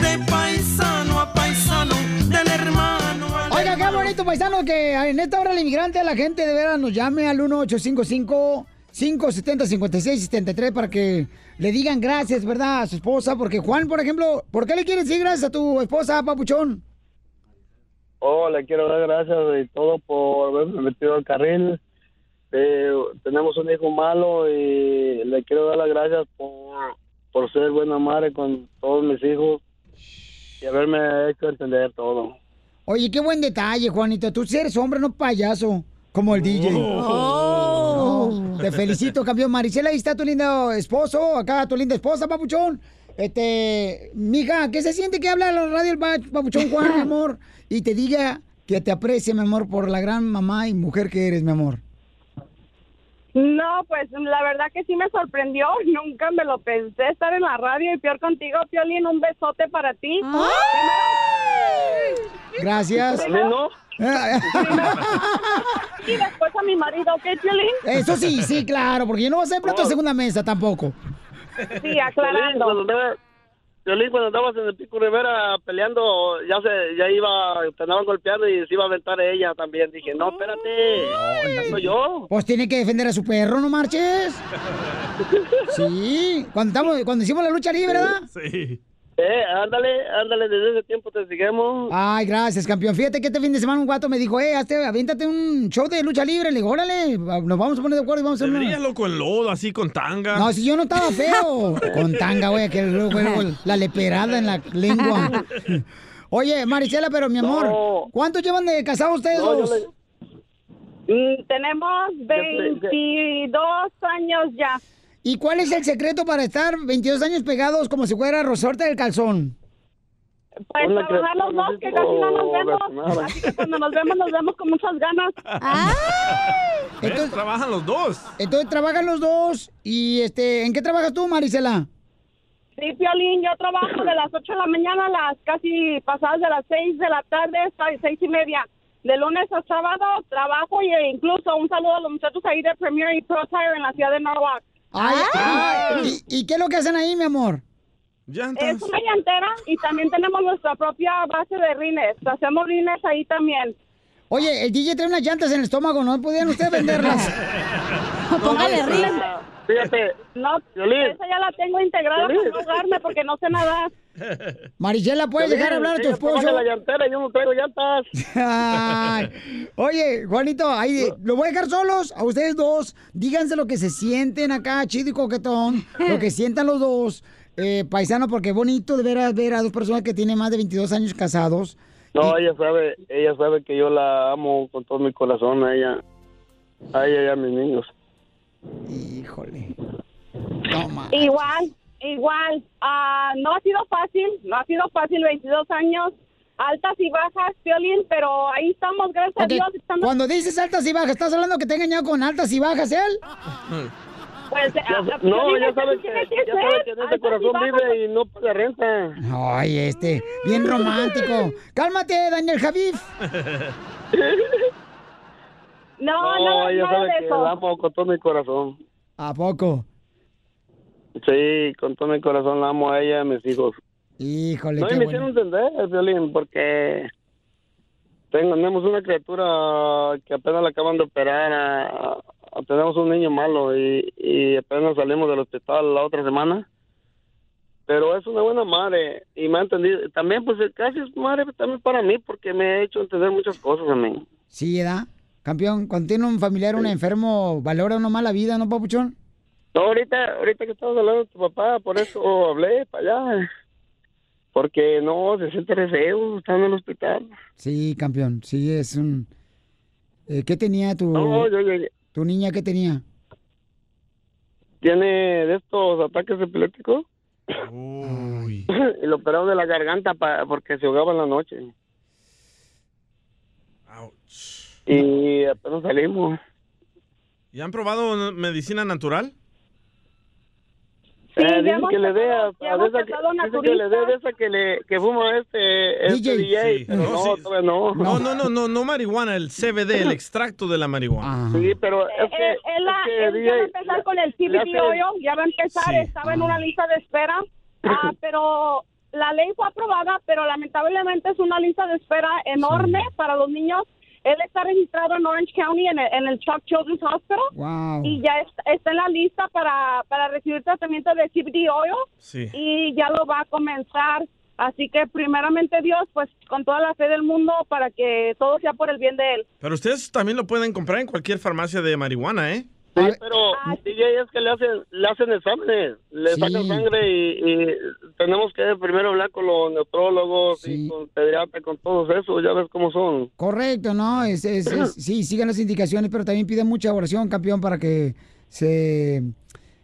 De paisano a paisano, del hermano al Oiga, qué bonito, paisano, que en esta hora el inmigrante, la gente de veras nos llame al 1855-570-5673 para que le digan gracias, ¿verdad? A su esposa. Porque Juan, por ejemplo, ¿por qué le quieres decir gracias a tu esposa, papuchón? Oh, le quiero dar gracias de todo por haberme metido al carril. Eh, tenemos un hijo malo y le quiero dar las gracias por, por ser buena madre con todos mis hijos y haberme hecho entender todo. Oye, qué buen detalle, Juanito. Tú sí eres hombre, no payaso, como el DJ. Oh. No, te felicito, campeón. Marisela, ahí está tu lindo esposo, acá tu linda esposa, papuchón. Este, mija, ¿qué se siente que habla la radio el pa- papuchón Juan, mi amor? Y te diga que te aprecie, mi amor, por la gran mamá y mujer que eres, mi amor. No, pues la verdad que sí me sorprendió. Nunca me lo pensé estar en la radio y peor contigo, Piolín. Un besote para ti. Gracias. También no. y después a mi marido, ¿ok, Piolín? Eso sí, sí, claro, porque yo no voy a hacer plato de segunda mesa tampoco. Sí, aclarando. Violín, cuando andabas en el Pico Rivera peleando, ya se, ya iba, te andaban golpeando y se iba a aventar ella también. Dije, no, espérate, no soy yo. Pues tiene que defender a su perro, no marches. Sí, cuando, estamos, cuando hicimos la lucha libre, ¿verdad? Sí. Eh, ándale, ándale, desde ese tiempo te seguimos. Ay, gracias, campeón. Fíjate que este fin de semana un guato me dijo, eh, hazte, aviéntate un show de lucha libre. Le digo, órale, nos vamos a poner de acuerdo y vamos a hacer una... Loco en lodo, así con tanga. No, si yo no estaba feo. Con tanga, güey, que luego, la leperada en la lengua. Oye, Maricela, pero mi amor, ¿cuánto llevan de casados ustedes No, dos? Mm, tenemos 22 años ya. ¿Y cuál es el secreto para estar 22 años pegados como si fuera resorte del calzón? Pues Hola, trabajar los dos, que casi no nos vemos. Así que cuando nos vemos, nos vemos con muchas ganas. ¿Ves? Trabajan los dos. Entonces trabajan los dos y este, ¿en qué trabajas tú, Marisela? Sí, Piolín, yo trabajo de las 8 de la mañana a las casi pasadas de las 6 de la tarde hasta las 6 y media. De lunes a sábado trabajo y e incluso un saludo a los muchachos ahí de Premier y Pro Tire en la ciudad de Norwalk. Ay, ay, ¿y, y qué es lo que hacen ahí, mi amor? Es una llantera y también tenemos nuestra propia base de rines. Hacemos rines ahí también. Oye, el DJ trae unas llantas en el estómago, ¿no podían ustedes venderlas? Póngale rines. Fíjate, No, esa ya la tengo integrada para no ahogarme porque no sé nadar. Marisela, ¿puedes dejar hablar a tu esposo? la llantera, yo no traigo llantas. Ay. Oye, Juanito, ahí lo voy a dejar solos a ustedes dos. Díganse lo que se sienten acá, chido y coquetón. Lo que sientan los dos. Eh, paisano, porque es bonito de ver a, ver a dos personas que tienen más de 22 años casados. No, ella sabe, ella sabe que yo la amo con todo mi corazón a ella, a ella y a mis niños. Híjole. Igual, igual. Ah, no ha sido fácil, no ha sido fácil 22 años, altas y bajas, Piolín, pero ahí estamos, gracias a Dios. Estamos... Cuando dices altas y bajas, ¿estás hablando que te ha engañado con altas y bajas él? Pues, ah, Ya- Piolín, no, ya eso sabe que, ya que en y corazón bajas. vive y no paga renta. Ay, este, bien romántico. Cálmate, Daniel Javif. No, No, no, ella nada sabe de que amo con todo mi corazón. ¿A poco? Sí, con todo mi corazón la amo a ella y a mis hijos. Híjole, No, y me bueno. hicieron entender, Violín, porque tengo- tenemos una criatura que apenas la acaban de operar, a- a- tenemos un niño malo y, y apenas salimos del hospital la otra semana. Pero es una buena madre y me ha entendido. También, pues, casi es madre también para mí porque me ha hecho entender muchas cosas a mí. Sí, ¿edad? Campeón, cuando tiene un familiar, un enfermo, valora uno más la vida, ¿no, papuchón? No, ahorita, ahorita que estabas hablando de tu papá, por eso hablé para allá. Porque no, se siente re feo, está en el hospital. Sí, campeón, sí, es un... Eh, ¿Qué tenía tu, No, yo llegué. tu niña? ¿Qué tenía? Tiene de estos ataques epilépticos. y lo operaron de la garganta pa- porque se ahogaba en la noche. Y apenas salimos. ¿Y han probado medicina natural? Sí, Eh, ya dicen hemos que le dé a, a de esa que, que le dé de esa que le que fuma este, este DJ, Sí. pero no, No, sí. no. No, no, no, no, no marihuana, el CBD, el extracto de la marihuana. Sí, pero es que, Él, él, es que él ya va a empezar con el CBD hace- oil, ya va a empezar, Sí. estaba en una lista de espera, ah, pero la ley fue aprobada, pero lamentablemente es una lista de espera enorme para los niños. Él está registrado en Orange County en el, en el Chuck Children's Hospital Wow. y ya está, está en la lista para, para recibir tratamiento de CBD oil Sí. y ya lo va a comenzar. Así que primeramente Dios, pues con toda la fe del mundo para que todo sea por el bien de él. Pero ustedes también lo pueden comprar en cualquier farmacia de marihuana, ¿eh? Sí, pero DJ es que le hacen, le hacen exámenes, le Sí. sacan sangre y, y tenemos que primero hablar con los neutrólogos y con pediatras, con todos esos, ya ves cómo son. Correcto, ¿no? Es, es- es- sí, sigan las indicaciones, pero también piden mucha oración, campeón, para que se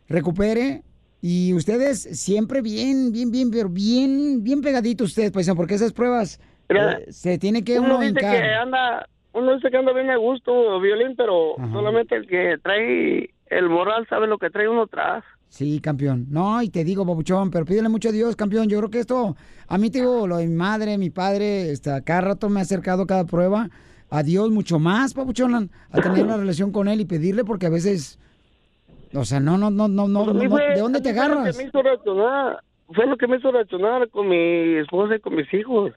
recupere. Y ustedes siempre bien, bien, bien, pero bien, bien pegaditos ustedes, paisano, porque esas pruebas Mira, eh, se tiene que uno uno dice hincar. que anda, uno dice que anda bien a gusto, violín, pero solamente el que trae el moral sabe lo que trae uno atrás. Sí, campeón. No, y te digo, papuchón, pero pídele mucho a Dios, campeón. Yo creo que esto, a mí te digo, lo de mi madre, mi padre, está, cada rato me ha acercado cada prueba a Dios mucho más, papuchón, a tener una relación con Él y pedirle, porque a veces, o sea, no, no, no, no, no, Pues no, fue- ¿de dónde te mí fue lo agarras? que me hizo reaccionar, fue lo que me hizo reaccionar con mi esposa y con mis hijos.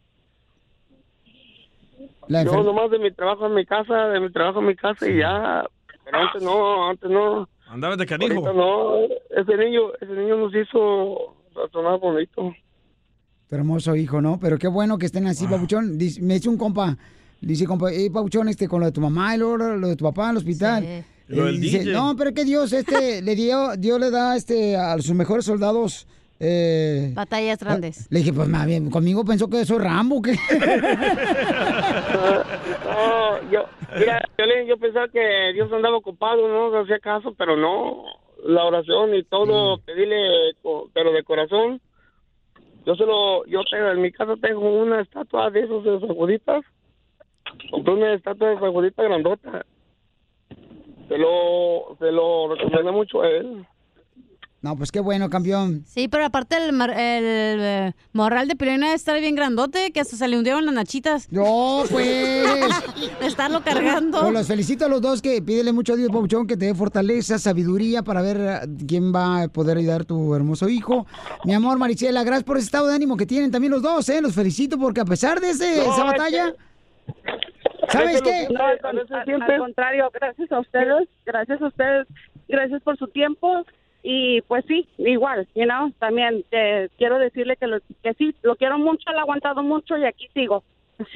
La Yo nomás de mi trabajo a mi casa, de mi trabajo a mi casa y ya. Pero antes no, antes no. Andabas de canijo. Ahorita no. Ese niño, ese niño nos hizo reaccionar bonito. Tu hermoso hijo, ¿no? Pero qué bueno que estén así, Papuchón. Dice- me dice un compa, dice compa, eh, Papuchón, este, con lo de tu mamá y luego lo de tu papá al hospital. Eh, Lo del dice, DJ. no, pero es que Dios, este, le dio, Dios le da, este, a sus mejores soldados, eh, Batallas grandes. Le dije, pues más bien, conmigo pensó que soy Rambo, que Yo, mira, Piolín, yo pensaba que Dios andaba ocupado, no hacía caso, pero no. La oración y todo, pedirle, co- pero de corazón. Yo solo, yo tengo, en mi casa tengo una estatua de esos de San Juditas. Compré una estatua de San grandota. Se lo, se lo recomendé mucho a él. No, pues qué bueno, campeón. Sí, pero aparte el, mar- el, eh, morral de debe estar bien grandote, que hasta se le hundieron las nachitas. No, pues. de estarlo cargando. Pues los felicito a los dos que pídele mucho a Dios, Papuchón, que te dé fortaleza, sabiduría para ver eh, quién va a poder ayudar a tu hermoso hijo. Mi amor, Maricela, gracias por ese estado de ánimo que tienen también los dos, ¿eh? Los felicito porque a pesar de ese- No, esa es batalla, ¿sabes qué? No, al, al- al contrario, gracias a ustedes, gracias a ustedes, gracias por su tiempo y pues sí, igual, you know, también eh, quiero decirle que, lo, que sí, lo quiero mucho, lo he aguantado mucho y aquí sigo.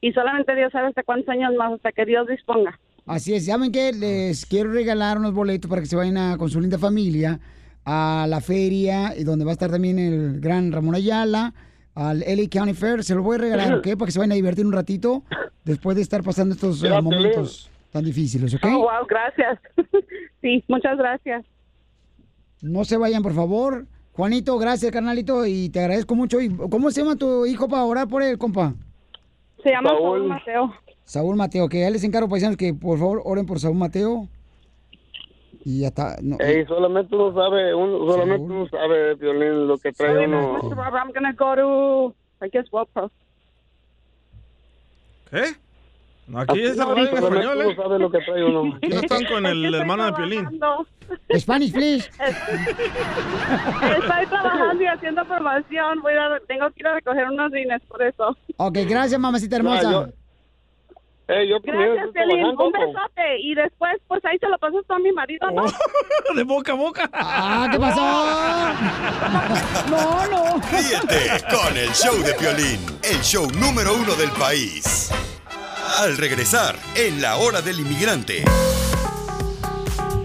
Y solamente Dios sabe hasta cuántos años más, hasta que Dios disponga. Así es, ¿saben qué? Les quiero regalar unos boletos para que se vayan a, con su linda familia a la feria, y donde va a estar también el gran Ramón Ayala, al LA County Fair. Se los voy a regalar, ¿ok? Para que se vayan a divertir un ratito después de estar pasando estos eh, momentos tan difíciles, ¿ok? Oh, wow, gracias. sí, muchas gracias. No se vayan, por favor. Juanito, gracias, carnalito, y te agradezco mucho. ¿Y ¿Cómo se llama tu hijo para orar por él, compa? Se llama Saúl Mateo. Saúl Mateo, que ya les encargo, paisanos, que por favor oren por Saúl Mateo. Y ya está. no, Ey, solamente uno sabe, uno, solamente uno sabe, Violín, lo que trae Sorry, uno. Mr. Robert, I'm gonna go to, I guess, WellPro. ¿Qué? No, aquí es la No, radio en español, ¿eh? sabe lo que trae uno. Aquí no están con Es que el estoy hermano de Piolín. Spanish, please. Estoy trabajando y haciendo formación. Voy a, tengo que ir a recoger unos rines por eso. Ok, gracias, mamacita hermosa. yo- Eh, yo Gracias, trabajando, Un besote. Y después, pues ahí se lo pasas tú a mi marido, ¿no? De boca a boca. Ah, ¿qué pasó? No, no. Ríete con el show de Piolín, el show número uno del país. Al regresar, en la hora del inmigrante.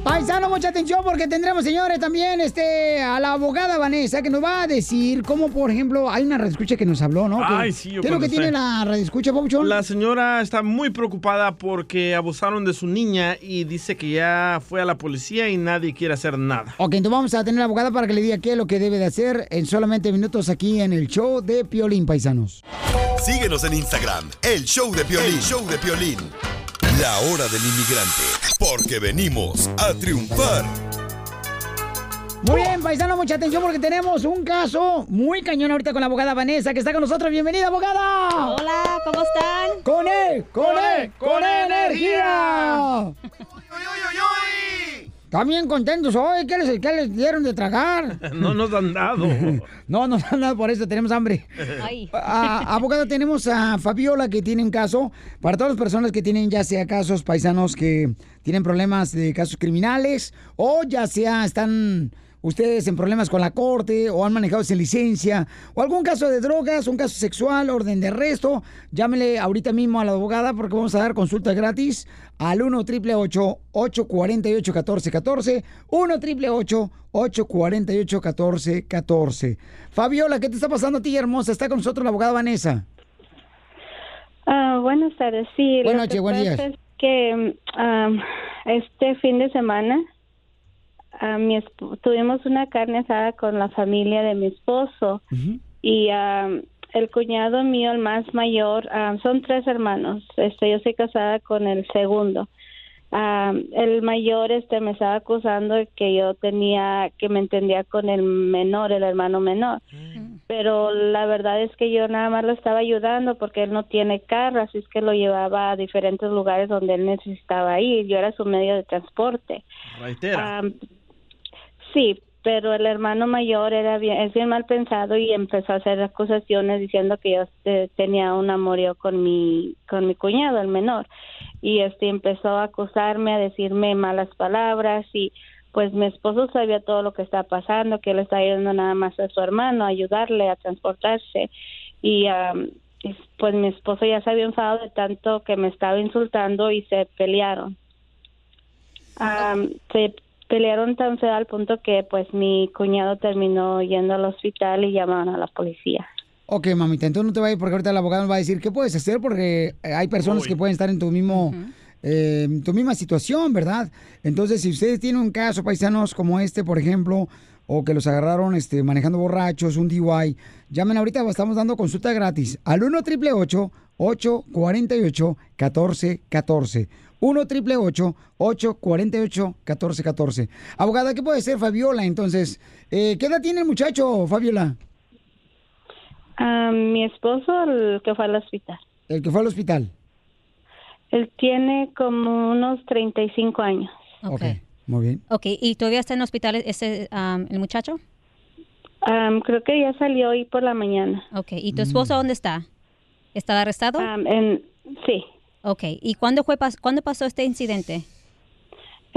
Paisano, mucha atención porque tendremos, señores, también este, a la abogada Vanessa que nos va a decir cómo, por ejemplo, hay una radioescucha que nos habló, ¿no? Ay, sí, yo ¿Qué es lo que tiene la radioescucha, Pauchón? La señora está muy preocupada porque abusaron de su niña y dice que ya fue a la policía y nadie quiere hacer nada. Ok, entonces vamos a tener a la abogada para que le diga qué es lo que debe de hacer en solamente minutos aquí en el show de Piolín, paisanos. Síguenos en Instagram, el show de Piolín, el show de Piolín. La hora del inmigrante, porque venimos a triunfar. Muy bien, paisano, mucha atención porque tenemos un caso muy cañón ahorita con la abogada Vanessa que está con nosotros. Bienvenida, abogada. Hola, ¿cómo están? Con él, con él, con energía. Están bien contentos hoy. ¿Qué les, qué les dieron de tragar? No nos han dado. No, no, no, por eso tenemos hambre. Ay. Abogado, tenemos a Fabiola que tiene un caso para todas las personas que tienen ya sea casos paisanos que tienen problemas de casos criminales o ya sea están ustedes en problemas con la corte o han manejado sin licencia o algún caso de drogas, un caso sexual, orden de arresto, llámele ahorita mismo a la abogada porque vamos a dar consulta gratis al 1 888 848 1414 1 888 848 1414 Fabiola, ¿qué te está pasando a ti, hermosa? Está con nosotros la abogada Vanessa. Ah, buenas tardes, sí. Buenas noches, pasa días. es que am, este fin de semana a mi esp- tuvimos una carne asada con la familia de mi esposo y am, el cuñado mío, el más mayor, am, son tres hermanos. Este, yo soy casada con el segundo. El mayor este me estaba acusando de que yo tenía que me entendía con el menor, el hermano menor. Pero la verdad es que yo nada más lo estaba ayudando porque él no tiene carro, así es que lo llevaba a diferentes lugares donde él necesitaba ir. Yo era su medio de transporte. Raitera. Sí, pero el hermano mayor era bien, es bien mal pensado y empezó a hacer acusaciones diciendo que yo este, tenía un amorío con mi con mi cuñado el menor. Y este empezó a acusarme a decirme malas palabras y pues mi esposo sabía todo lo que está pasando que él está ayudando nada más a su hermano a ayudarle a transportarse. Y y, pues mi esposo ya se había enfadado de tanto que me estaba insultando y se pelearon. Am, se pelearon tan feo al punto que pues mi cuñado terminó yendo al hospital y llamaron a la policía. Ok, mamita, entonces no te vayas porque ahorita el abogado nos va a decir qué puedes hacer porque eh, hay personas que pueden estar en tu mismo, eh, en tu misma situación, ¿verdad? Entonces, si ustedes tienen un caso, paisanos, como este, por ejemplo, o que los agarraron este, manejando borrachos, un DUI, llamen ahorita, estamos dando consulta gratis al 1 888 848 1414 1 888 848 1414 Abogada, ¿qué puede ser Fabiola entonces? Eh, ¿Qué edad tiene el muchacho, Fabiola? Ah, mi esposo, el que fue al hospital, El que fue al hospital. él tiene como unos 35 años. Ok, muy bien. Ok, ¿y todavía está en el hospital ese, um, el muchacho? Am, creo que ya salió hoy por la mañana. Ok, ¿y tu esposo dónde está? ¿Está arrestado? en, sí. Ok, ¿y cuándo, fue, cuándo pasó este incidente?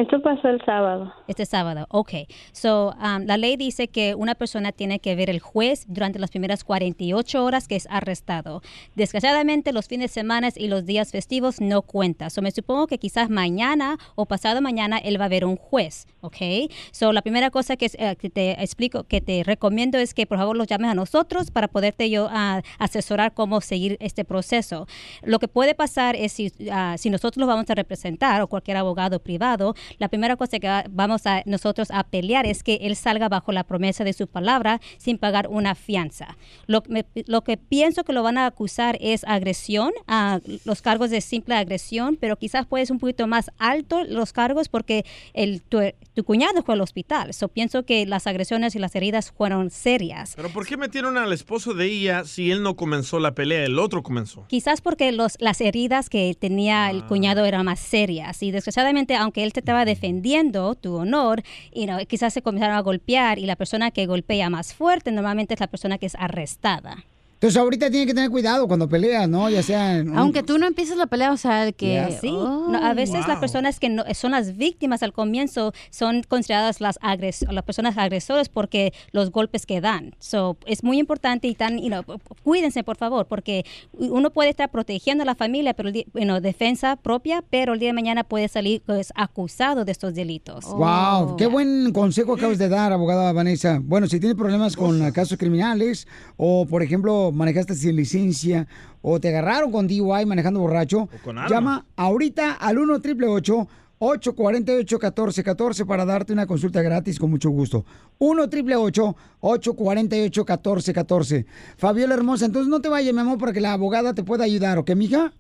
Esto pasó el sábado. Este sábado, ok. So, um, la ley dice que una persona tiene que ver el juez durante las primeras 48 horas que es arrestado. Desgraciadamente, los fines de semana y los días festivos no cuentan. So, me supongo que quizás mañana o pasado mañana él va a ver un juez, ok. So, la primera cosa que, eh, te explico, que te recomiendo es que por favor los llames a nosotros para poderte yo ah, asesorar cómo seguir este proceso. Lo que puede pasar es si, ah, si nosotros los vamos a representar o cualquier abogado privado, la primera cosa que va- vamos a nosotros a pelear es que él salga bajo la promesa de su palabra sin pagar una fianza. Lo, me- lo que pienso que lo van a acusar es agresión, a los cargos de simple agresión, pero quizás puede ser un poquito más alto los cargos porque el, tu, tu cuñado fue al hospital. So, pienso que las agresiones y las heridas fueron serias. ¿Pero por qué metieron al esposo de ella si él no comenzó la pelea, el otro comenzó? Quizás porque los, las heridas que tenía el cuñado eran más serias y desgraciadamente, aunque él te defendiendo tu honor, you know, quizás se comenzaron a golpear y la persona que golpea más fuerte normalmente es la persona que es arrestada. Entonces ahorita tiene que tener cuidado cuando pelea, ¿no? Ya sea... en un- Aunque tú no empieces la pelea, o sea, el que- Sí, no, a veces las personas que no, son las víctimas al comienzo son consideradas las, agres las personas agresores porque los golpes que dan. So, es muy importante y tan, you know, cuídense por favor, porque uno puede estar protegiendo a la familia, pero el di- bueno, defensa propia, pero el día de mañana puede salir pues, acusado de estos delitos. Wow, qué buen consejo acabas de dar, abogada Vanessa. Bueno, si tiene problemas con casos criminales o, por ejemplo, manejaste sin licencia o te agarraron con DUI manejando borracho, con llama ahorita al 1 888 848 1414 para darte una consulta gratis con mucho gusto. 1 888 848 1414 Fabiola hermosa, entonces no te vayas, mi amor, para que la abogada te pueda ayudar, ¿ok, mija?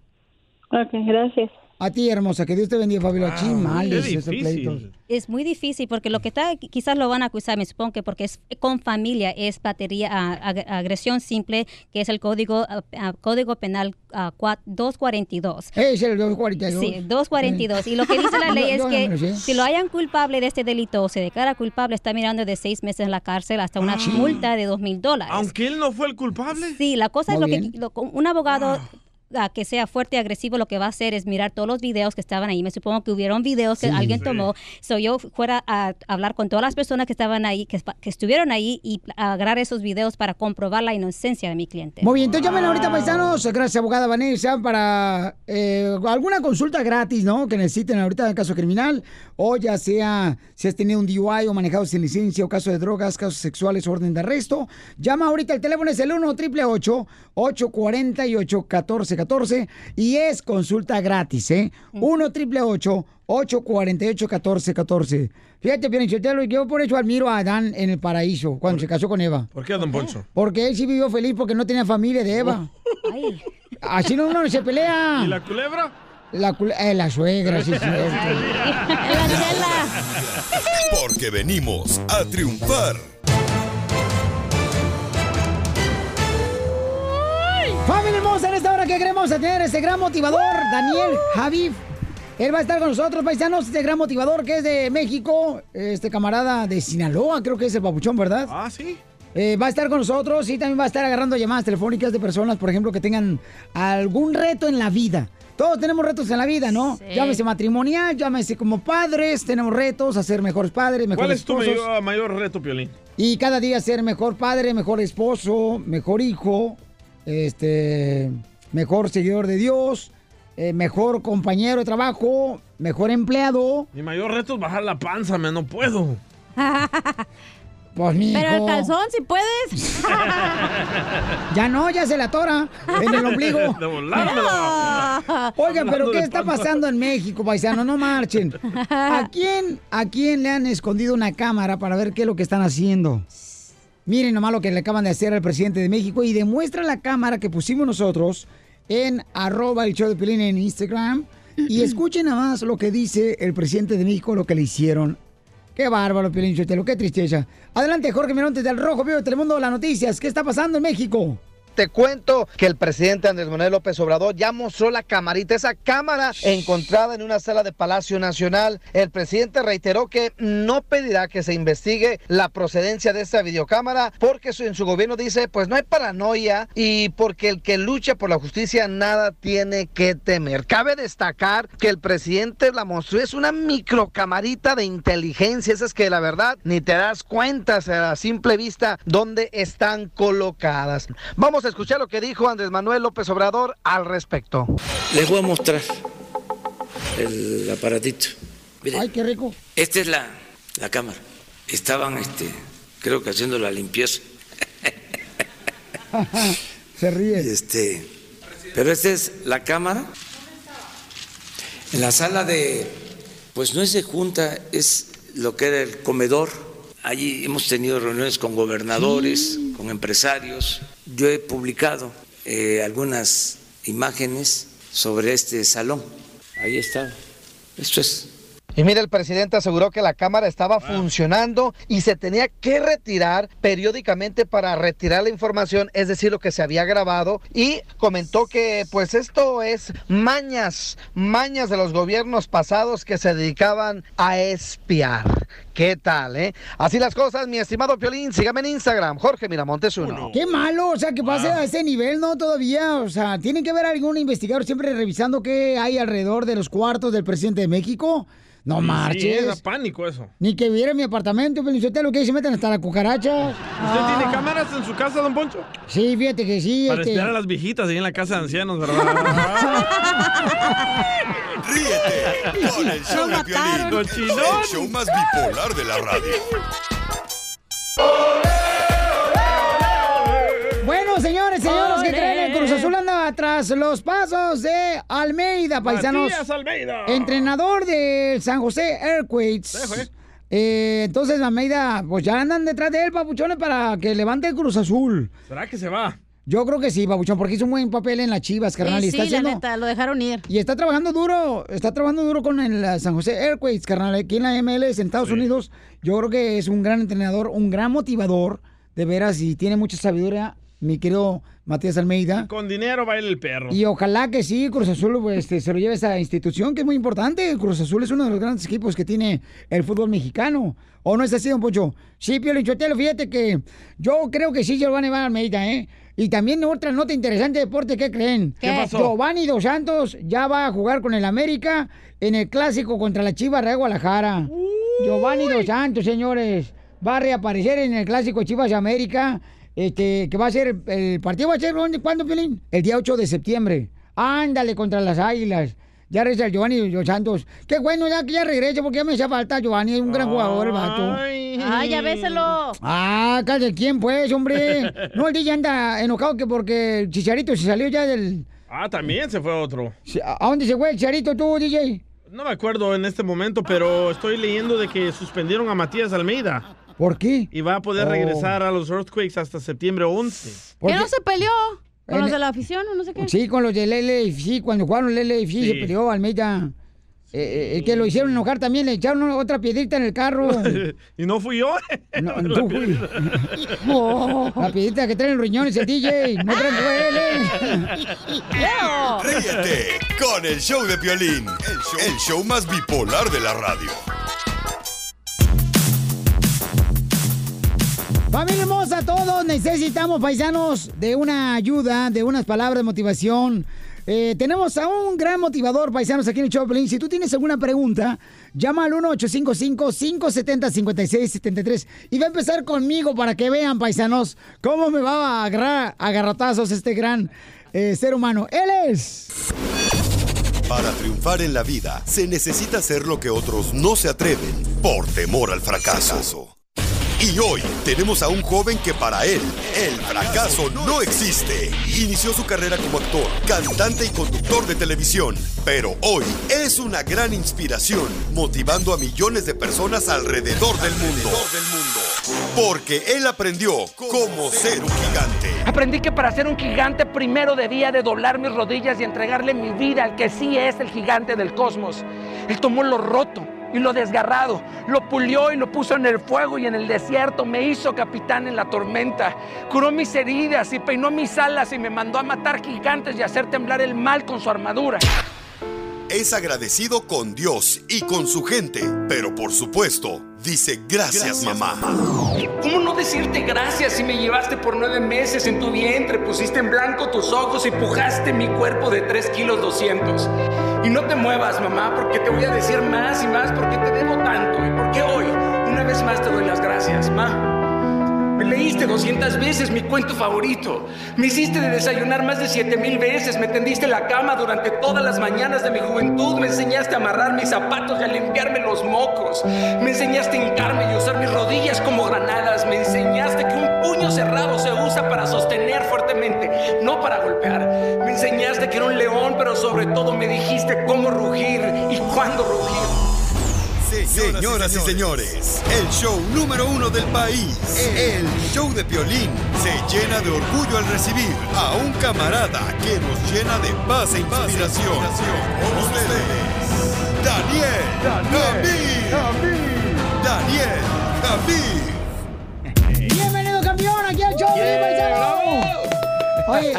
Ok, gracias. A ti, hermosa, que Dios te bendiga, Fabiola. Chimales, esos pleitos. Es muy difícil porque lo que está, quizás lo van a acusar, me supongo que porque es con familia, es batería, ah, ag- agresión simple, que es el código, ah, ah, código penal ah, cua- 242. Es el 242. Sí, 242. Y lo que dice la ley es que si lo hayan culpable de este delito o se declara culpable, está mirando de seis meses en la cárcel hasta una multa de dos mil dólares. Aunque él no fue el culpable. Sí, la cosa Muy es lo bien. que lo- un abogado ah, que sea fuerte y agresivo lo que va a hacer es mirar todos los videos que estaban ahí. Me supongo que hubieron videos que Sí. alguien Sí. tomó. So yo fuera a hablar con todas las personas que estaban ahí, que, que estuvieron ahí y agarrar esos videos para comprobar la inocencia de mi cliente. Muy bien, entonces llamen ahorita, paisanos. Gracias, abogada Vanessa, para eh, alguna consulta gratis, ¿no? Que necesiten ahorita en caso criminal. O ya sea si has tenido un DUI o manejado sin licencia o caso de drogas, casos sexuales, orden de arresto. Llama ahorita, el teléfono es el 1 888 848 1414 y es consulta gratis, ¿eh? 1 888 848 1414 Fíjate, Pionichotelo, yo por eso admiro a Adán en el paraíso, cuando se casó con Eva. ¿Por qué, don Poncho? Porque él sí vivió feliz porque no tenía familia de Eva. Así no uno se pelea. ¿Y la culebra? La, cul- eh, la suegra, sí, sí. Porque venimos a triunfar. Familia hermosa, en esta hora que queremos tener este gran motivador, Daniel Javif. Él va a estar con nosotros, paisanos, este gran motivador que es de México, este camarada de Sinaloa, creo que es el papuchón, ¿verdad? Ah, sí. Eh, va a estar con nosotros y también va a estar agarrando llamadas telefónicas de personas, por ejemplo, que tengan algún reto en la vida. Todos tenemos retos en la vida, ¿no? Sí. Llámese matrimonial, llámese como padres, tenemos retos a ser mejores padres, mejores ¿Cuál es tu esposos. mayor, mayor reto, Piolín? Y cada día ser mejor padre, mejor esposo, mejor hijo, este, mejor seguidor de Dios, eh, mejor compañero de trabajo, mejor empleado. Mi mayor reto es bajar la panza, me no puedo. Pues mijo. Pero el calzón, si puedes. Ya no, ya se la tora en el ombligo. De. Oigan, pero ¿qué está pasando en México, paisano? No marchen. ¿A quién, ¿A quién le han escondido una cámara para ver qué es lo que están haciendo? Miren nomás lo que le acaban de hacer al presidente de México y demuestra la cámara que pusimos nosotros en arroba el show de Pelín en Instagram. Y escuchen nada más lo que dice el presidente de México, lo que le hicieron. Qué bárbaro, Pelín Chotelo, qué tristeza. Adelante, Jorge Mirontes del Rojo Vivo de Telemundo, las noticias. ¿Qué está pasando en México? Te cuento que el presidente Andrés Manuel López Obrador ya mostró la camarita, esa cámara encontrada en una sala de Palacio Nacional. El presidente reiteró que no pedirá que se investigue la procedencia de esta videocámara porque en su gobierno dice, pues no hay paranoia y porque el que lucha por la justicia nada tiene que temer. Cabe destacar que el presidente la mostró, es una microcamarita de inteligencia, esas que la verdad ni te das cuenta a simple vista dónde están colocadas. Vamos a escuchar lo que dijo Andrés Manuel López Obrador al respecto. Les voy a mostrar el aparatito. Miren, Ay, qué rico. esta es la, la cámara. Estaban, este, creo que haciendo la limpieza. Se ríe. Este, pero esta es la cámara. En la sala de, pues no es de junta, es lo que era el comedor. Allí hemos tenido reuniones con gobernadores, con empresarios. Yo he publicado eh, algunas imágenes sobre este salón. Ahí está. Esto es. Y mira, el presidente aseguró que la cámara estaba funcionando y se tenía que retirar periódicamente para retirar la información, es decir, lo que se había grabado. Y comentó que pues esto es mañas, mañas de los gobiernos pasados que se dedicaban a espiar. ¿Qué tal, eh? Así las cosas, mi estimado Piolín, sígame en Instagram, Jorge Miramontes uno. Qué malo, o sea, que pase a ese nivel, ¿no? Todavía, o sea, tiene que haber algún investigador siempre revisando qué hay alrededor de los cuartos del presidente de México. No Sí, marches. da pánico eso. Ni que viera mi apartamento, lo que ahí se meten hasta las cucarachas. ¿Usted tiene cámaras en su casa, don Poncho? Sí, fíjate que sí. Para este- espiar a las viejitas ahí en la casa de ancianos, ¿verdad? Ríete con el show de Piolín, el show más bipolar de la radio. Bueno, señores, señores, que creen? El Cruz Azul anda tras los pasos de Almeida, paisanos. Almeida. Entrenador del San José Earthquakes. Eh, entonces, Almeida, pues ya andan detrás de él, papuchones, para que levante el Cruz Azul. ¿Será que se va? Yo creo que sí, papuchón, porque hizo un buen papel en las Chivas, carnal. y Sí, está sí, la haciendo- neta, lo dejaron ir. Y está trabajando duro, está trabajando duro con el uh, San José Earthquakes, carnal, aquí en la MLS, en Estados Unidos. Yo creo que es un gran entrenador, un gran motivador, de veras, y tiene mucha sabiduría, mi querido Matías Almeida. Con dinero baila el perro. Y ojalá que sí, Cruz Azul pues, este, se lo lleve a esa institución que es muy importante. Cruz Azul es uno de los grandes equipos que tiene el fútbol mexicano. ¿O no es así, don Poncho? Sí, Pio Lichotelo, fíjate que yo creo que sí se lo van a llevar a Almeida, ¿eh? Y también otra nota interesante de deporte, ¿qué creen? ¿Qué pasó? Giovanni Dos Santos ya va a jugar con el América en el clásico contra la Chivas de Guadalajara. Giovanni Dos Santos, señores, va a reaparecer en el clásico Chivas de América, este, que va a ser, el partido va a ser, ¿dónde- ¿cuándo, Piolín? El día 8 de septiembre. Ándale contra las Águilas. Ya regresa el Giovanni Dos Santos. Qué bueno ya que ya regrese porque ya me hacía falta Giovanni, es un gran jugador el vato. Ay, ya béselo. Ah, ¿de quién pues, hombre? No, el DJ anda enojado que porque el Chicharito se salió ya del... Ah, también se fue otro. ¿A dónde se fue el Chicharito tú, DJ? No me acuerdo en este momento, pero estoy leyendo de que suspendieron a Matías Almeida. ¿Por qué? Y va a poder Oh. regresar a los Earthquakes hasta septiembre 11. ¿Que no se peleó con En- los de la afición o no sé qué? Sí, con los del LAFC, cuando jugaron el LAFC se Sí. peleó Almeida. eh, el que lo hicieron enojar también le echaron otra piedrita en el carro. y no fui yo. No, tú fui. La piedrita que traen riñones el DJ. No traen Ríete con el show de Piolín, el show, el show más bipolar de la radio. Familia hermosa, todos necesitamos, paisanos, de una ayuda, de unas palabras de motivación. Eh, tenemos a un gran motivador, paisanos, aquí en el Piolín. Si tú tienes alguna pregunta, llama al 1-855-570-5673 y va a empezar conmigo para que vean, paisanos, cómo me va a agarrar a garrotazos este gran eh, ser humano. Él es... Para triunfar en la vida, se necesita hacer lo que otros no se atreven por temor al fracaso. Y hoy tenemos a un joven que para él el fracaso no existe. Inició su carrera como actor, cantante y conductor de televisión, pero hoy es una gran inspiración, motivando a millones de personas alrededor del mundo. Porque él aprendió cómo ser un gigante. Aprendí que para ser un gigante primero debía de doblar mis rodillas y entregarle mi vida al que sí es el gigante del cosmos. Él tomó lo roto y lo desgarrado, lo pulió y lo puso en el fuego y en el desierto, me hizo capitán en la tormenta, curó mis heridas y peinó mis alas y me mandó a matar gigantes y hacer temblar el mal con su armadura. Es agradecido con Dios y con su gente, pero por supuesto, dice gracias, mamá. ¿Cómo no decirte gracias si me llevaste por nueve meses en tu vientre, pusiste en blanco tus ojos y pujaste mi cuerpo de 3 kilos 200? Y no te muevas, mamá, porque te voy a decir más y más, porque te debo tanto y porque hoy, una vez más, te doy las gracias, ma. Me leíste 200 veces mi cuento favorito. Me hiciste de desayunar más de 7 mil veces. Me tendiste la cama durante todas las mañanas de mi juventud. Me enseñaste a amarrar mis zapatos y a limpiarme los mocos. Me enseñaste a hincarme y usar mis rodillas como granadas. Me enseñaste que un puño cerrado se usa para sostener fuertemente, no para golpear. Me enseñaste que era un león, pero sobre todo me dijiste cómo rugir y cuándo rugir. Señoras y señores, el show número uno del país, el show de Piolín, se llena de orgullo al recibir a un camarada que nos llena de paz e inspiración. Con ustedes, Daniel, Javid. Daniel, Javid. Bienvenido, campeón, aquí al show, Yeah. Oye,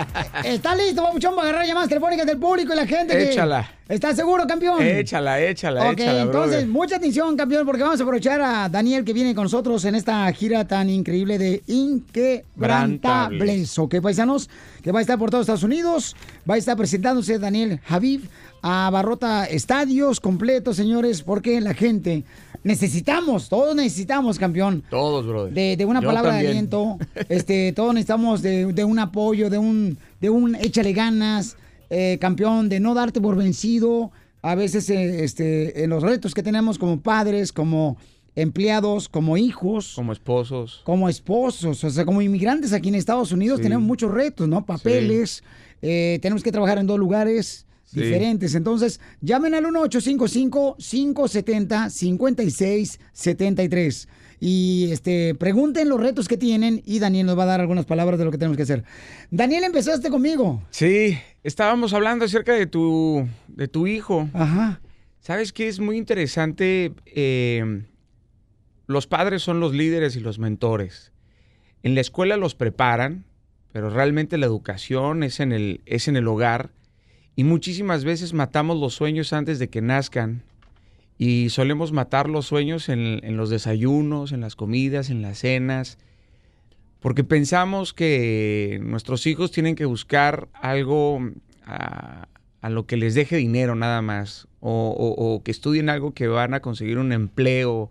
¿está listo, babuchón, para agarrar llamadas telefónicas del público y la gente? que- Échala. ¿Estás seguro, campeón? Échala, échala, Ok, échala, entonces, brother. mucha atención, campeón, porque vamos a aprovechar a Daniel que viene con nosotros en esta gira tan increíble de Inquebrantables. Ok, paisanos, que va a estar por todos Estados Unidos. Va a estar presentándose Daniel Javid a Barrota Estadios completos, señores, porque la gente necesitamos, todos necesitamos, campeón. Todos, brother. De, de una Yo palabra de aliento. Este, todos necesitamos de, de un apoyo, de un, de un échale ganas, eh, campeón, de no darte por vencido. A veces eh, este, en los retos que tenemos como padres, como empleados, como hijos, Como esposos. como esposos, o sea, como inmigrantes aquí en Estados Unidos Sí. tenemos muchos retos, ¿no? Papeles, eh, tenemos que trabajar en dos lugares Sí. diferentes. Entonces, llamen al 1-855-570-5673 y este, pregunten los retos que tienen y Daniel nos va a dar algunas palabras de lo que tenemos que hacer. Daniel, empezaste conmigo. Sí, estábamos hablando acerca de tu, de tu hijo. Ajá. ¿Sabes qué es muy interesante? Eh, los padres son los líderes y los mentores. En la escuela los preparan, pero realmente la educación es en el, es en el hogar. Y muchísimas veces matamos los sueños antes de que nazcan. Y solemos matar los sueños en, los desayunos, en las comidas, en las cenas. Porque pensamos que nuestros hijos tienen que buscar algo a, lo que les deje dinero nada más. O, o- o que estudien algo que van a conseguir un empleo.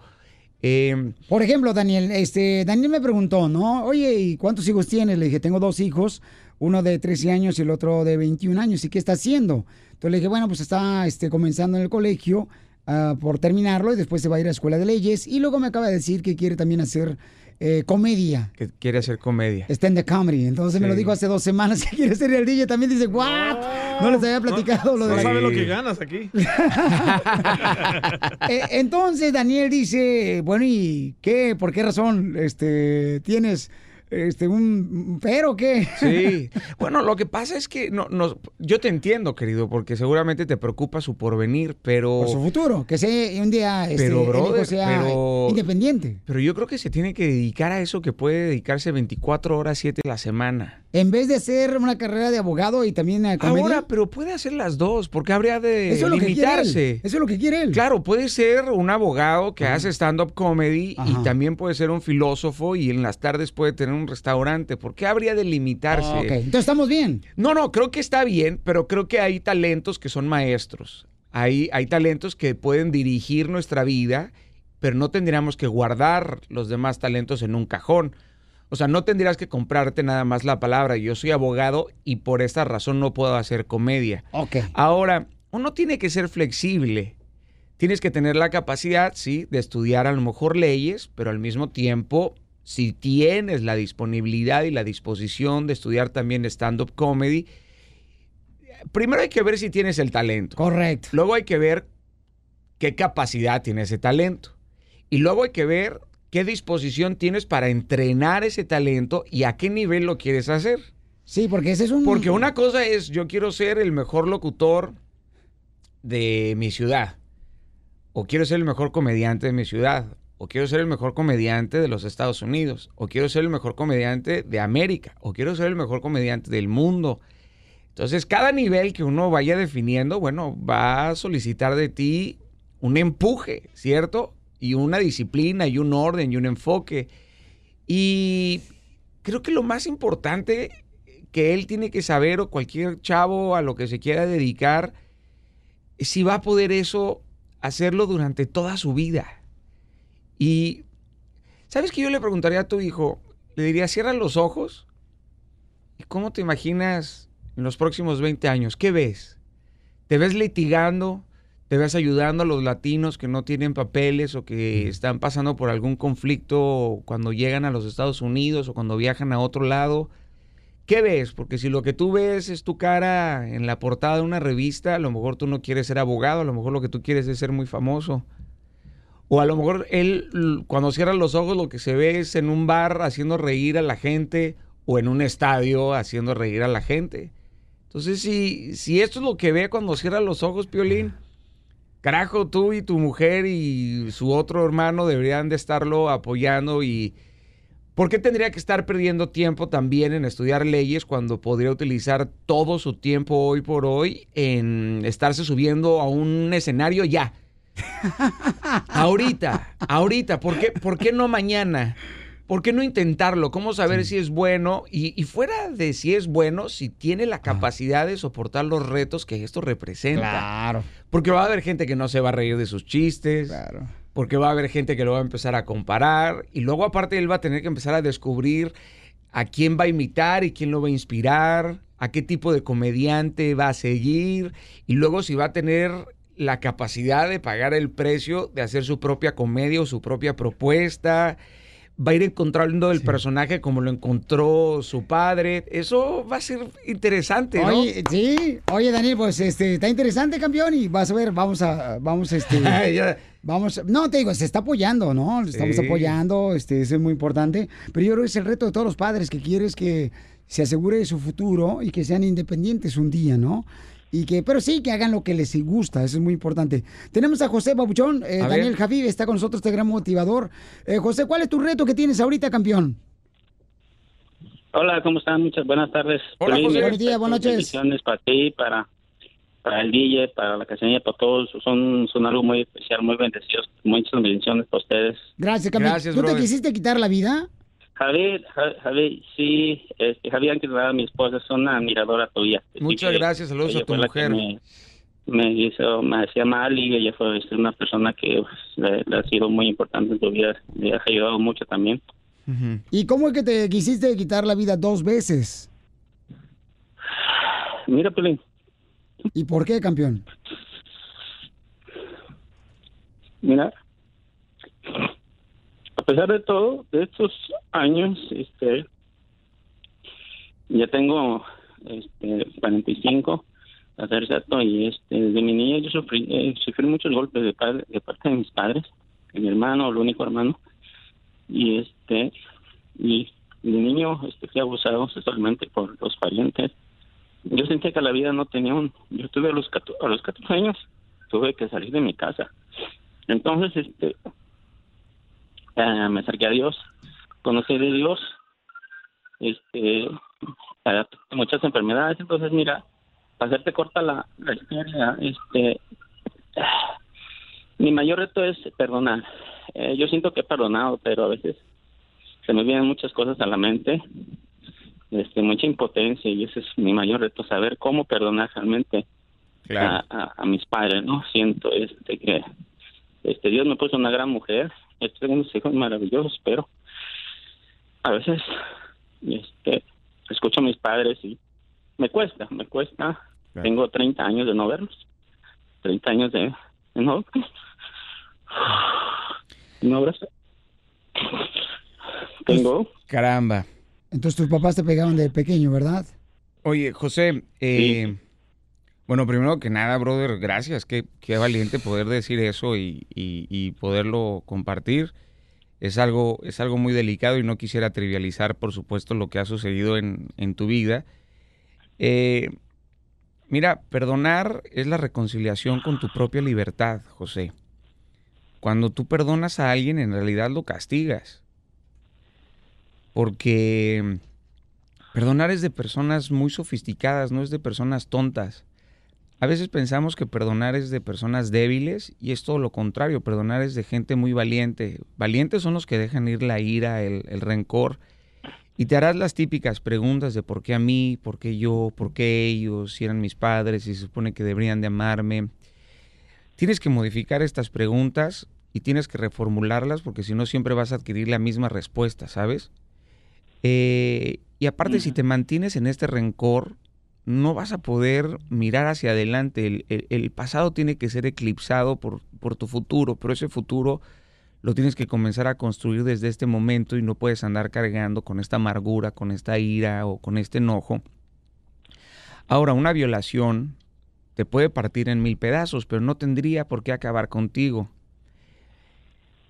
Eh, Por ejemplo, Daniel, este, Daniel me preguntó, ¿no? Oye, ¿y cuántos hijos tienes? Le dije, tengo dos hijos, uno de 13 años y el otro de 21 años. ¿Y qué está haciendo? Entonces le dije, bueno, pues está este, comenzando en el colegio ah, por terminarlo y después se va a ir a la escuela de leyes. Y luego me acaba de decir que quiere también hacer eh, comedia. que quiere hacer comedia. Stand-up comedy. Entonces me lo dijo hace dos semanas que quiere ser el DJ. También dice, ¿what? No les había platicado lo No de... sabe lo que ganas aquí. Eh, entonces Daniel dice, bueno, ¿y qué? ¿Por qué razón este, tienes este, un pero qué. Sí. Bueno, lo que pasa es que no, no, yo te entiendo, querido, porque seguramente te preocupa su porvenir, pero... Por su futuro, que sea un día este, Pero, el hijo brother, sea pero- independiente. Pero yo creo que se tiene que dedicar a eso que puede dedicarse 24 horas, 7 a la semana. En vez de hacer una carrera de abogado y también a comedia. Ahora, pero puede hacer las dos, porque habría de Eso es limitarse. Eso es lo que quiere él. Claro, puede ser un abogado que hace stand-up comedy y también puede ser un filósofo y en las tardes puede tener un restaurante. ¿Por qué habría de limitarse? Ok, entonces estamos bien. No, no, creo que está bien, pero creo que hay talentos que son maestros. Hay, hay talentos que pueden dirigir nuestra vida, pero no tendríamos que guardar los demás talentos en un cajón. O sea, no tendrías que comprarte nada más la palabra, yo soy abogado y por esta razón no puedo hacer comedia. Ok. Ahora, uno tiene que ser flexible. Tienes que tener la capacidad, sí, de estudiar a lo mejor leyes, pero al mismo tiempo, si tienes la disponibilidad y la disposición de estudiar también stand-up comedy, primero hay que ver si tienes el talento. Correcto. Luego hay que ver qué capacidad tiene ese talento. Y luego hay que ver qué disposición tienes para entrenar ese talento y a qué nivel lo quieres hacer. Sí, porque ese es un... Porque una cosa es, yo quiero ser el mejor locutor de mi ciudad. O quiero ser el mejor comediante de mi ciudad. O quiero ser el mejor comediante de los Estados Unidos. O quiero ser el mejor comediante de América. O quiero ser el mejor comediante del mundo. Entonces, cada nivel que uno vaya definiendo, bueno, va a solicitar de ti un empuje, ¿cierto? Y una disciplina y un orden y un enfoque. Y creo que lo más importante que él tiene que saber o cualquier chavo a lo que se quiera dedicar, si va a poder eso hacerlo durante toda su vida. Y, ¿sabes que yo le preguntaría a tu hijo? Le diría, cierra los ojos. ¿Y cómo te imaginas en los próximos 20 años? ¿Qué ves? ¿Te ves litigando? ¿Te ves ayudando a los latinos que no tienen papeles o que están pasando por algún conflicto cuando llegan a los Estados Unidos o cuando viajan a otro lado? ¿Qué ves? Porque si lo que tú ves es tu cara en la portada de una revista, a lo mejor tú no quieres ser abogado, a lo mejor lo que tú quieres es ser muy famoso. O a lo mejor él, cuando cierra los ojos, lo que se ve es en un bar haciendo reír a la gente o en un estadio haciendo reír a la gente. Entonces, si, si esto es lo que ve cuando cierra los ojos, Piolín, carajo, tú y tu mujer y su otro hermano deberían de estarlo apoyando y... ¿Por qué tendría que estar perdiendo tiempo también en estudiar leyes cuando podría utilizar todo su tiempo hoy por hoy en estarse subiendo a un escenario ya? Ahorita, ahorita, ¿por qué, por qué no mañana? ¿Por qué no intentarlo? ¿Cómo saber si es bueno? Y, y fuera de si es bueno, si tiene la capacidad de soportar los retos que esto representa. Claro. Porque va a haber gente que no se va a reír de sus chistes. Porque va a haber gente que lo va a empezar a comparar. Y luego aparte él va a tener que empezar a descubrir a quién va a imitar y quién lo va a inspirar, a qué tipo de comediante va a seguir. Y luego si va a tener la capacidad de pagar el precio de hacer su propia comedia o su propia propuesta. Va a ir encontrando el personaje como lo encontró su padre. Eso va a ser interesante, ¿no? Oye, sí, oye Daniel, pues este, está interesante, campeón, y vas a ver, vamos a, vamos, este, vamos, no, te digo, se está apoyando, ¿no? Le Estamos Sí. apoyando, este, eso es muy importante, pero yo creo que es el reto de todos los padres que quieres que se asegure de su futuro y que sean independientes un día, ¿no? Y que, pero sí, que hagan lo que les gusta, eso es muy importante. Tenemos a José Babuchón, eh, A. Daniel Javid está con nosotros, este gran motivador. Eh, José, ¿cuál es tu reto que tienes ahorita, campeón? Hola, ¿cómo están? Muchas buenas tardes. Hola, José. Buenos días, buenas noches. Bendiciones para ti, para, para el DJ, para la caseña, para todos. Son, son algo muy especial, muy bendecidos. Muchas bendiciones para ustedes. Gracias, campeón. Gracias, ¿Tú te quisiste quitar la vida? Javier, Ja- Javier, sí, este, Javier, antes de nada, mi esposa es una admiradora tuya. Muchas que gracias, saludos a tu mujer. Me, me hizo, me hacía mal y ella fue una persona que pues, le, le ha sido muy importante en tu vida. Le ha ayudado mucho también. ¿Y cómo es que te quisiste quitar la vida dos veces? Mira, Pelín, ¿Y por qué, campeón? Mira, a pesar de todo, de estos años, este, ya tengo este, 45, a ser y este, desde mi niña yo sufrí, eh, sufrí muchos golpes de, padre- de parte de mis padres, de mi hermano, el único hermano, y este, y de niño este, fui abusado sexualmente por los parientes. Yo sentía que la vida no tenía un... Yo tuve a los, 14, a los 14 años, tuve que salir de mi casa. Entonces, este, eh, me acerqué a Dios, conocí de Dios, este, muchas enfermedades. Entonces, mira, para hacerte corta la, la historia, este, mi mayor reto es perdonar. Eh, yo siento que he perdonado, pero a veces se me vienen muchas cosas a la mente, este, mucha impotencia y ese es mi mayor reto, saber cómo perdonar realmente Claro. a, a- a mis padres, ¿no? Siento este que este Dios me puso una gran mujer, estoy tengo unos hijos maravillosos, pero a veces este escucho a mis padres y me cuesta, me cuesta. Tengo 30 años de no verlos. 30 años de, de no no abrazar. Tengo Caramba. Entonces tus papás te pegaban de pequeño, ¿verdad? Oye, José, eh, bueno, primero que nada, brother, gracias. Qué, valiente poder decir eso y, y- y poderlo compartir. Es algo, es algo muy delicado y no quisiera trivializar, por supuesto, lo que ha sucedido en, en tu vida. Eh, mira, perdonar es la reconciliación con tu propia libertad, José. Cuando tú perdonas a alguien, en realidad lo castigas. Porque perdonar es de personas muy sofisticadas, no es de personas tontas. A veces pensamos que perdonar es de personas débiles y es todo lo contrario, perdonar es de gente muy valiente. Valientes son los que dejan ir la ira, el, el rencor y te harás las típicas preguntas de por qué a mí, por qué yo, por qué ellos, si eran mis padres, si se supone que deberían de amarme. Tienes que modificar estas preguntas y tienes que reformularlas porque si no siempre vas a adquirir la misma respuesta, ¿sabes? Eh, y aparte, si te mantienes en este rencor, no vas a poder mirar hacia adelante. El, pasado tiene que ser eclipsado por, tu futuro, pero ese futuro lo tienes que comenzar a construir desde este momento y no puedes andar cargando con esta amargura, con esta ira o con este enojo. Ahora, una violación te puede partir en mil pedazos, pero no tendría por qué acabar contigo.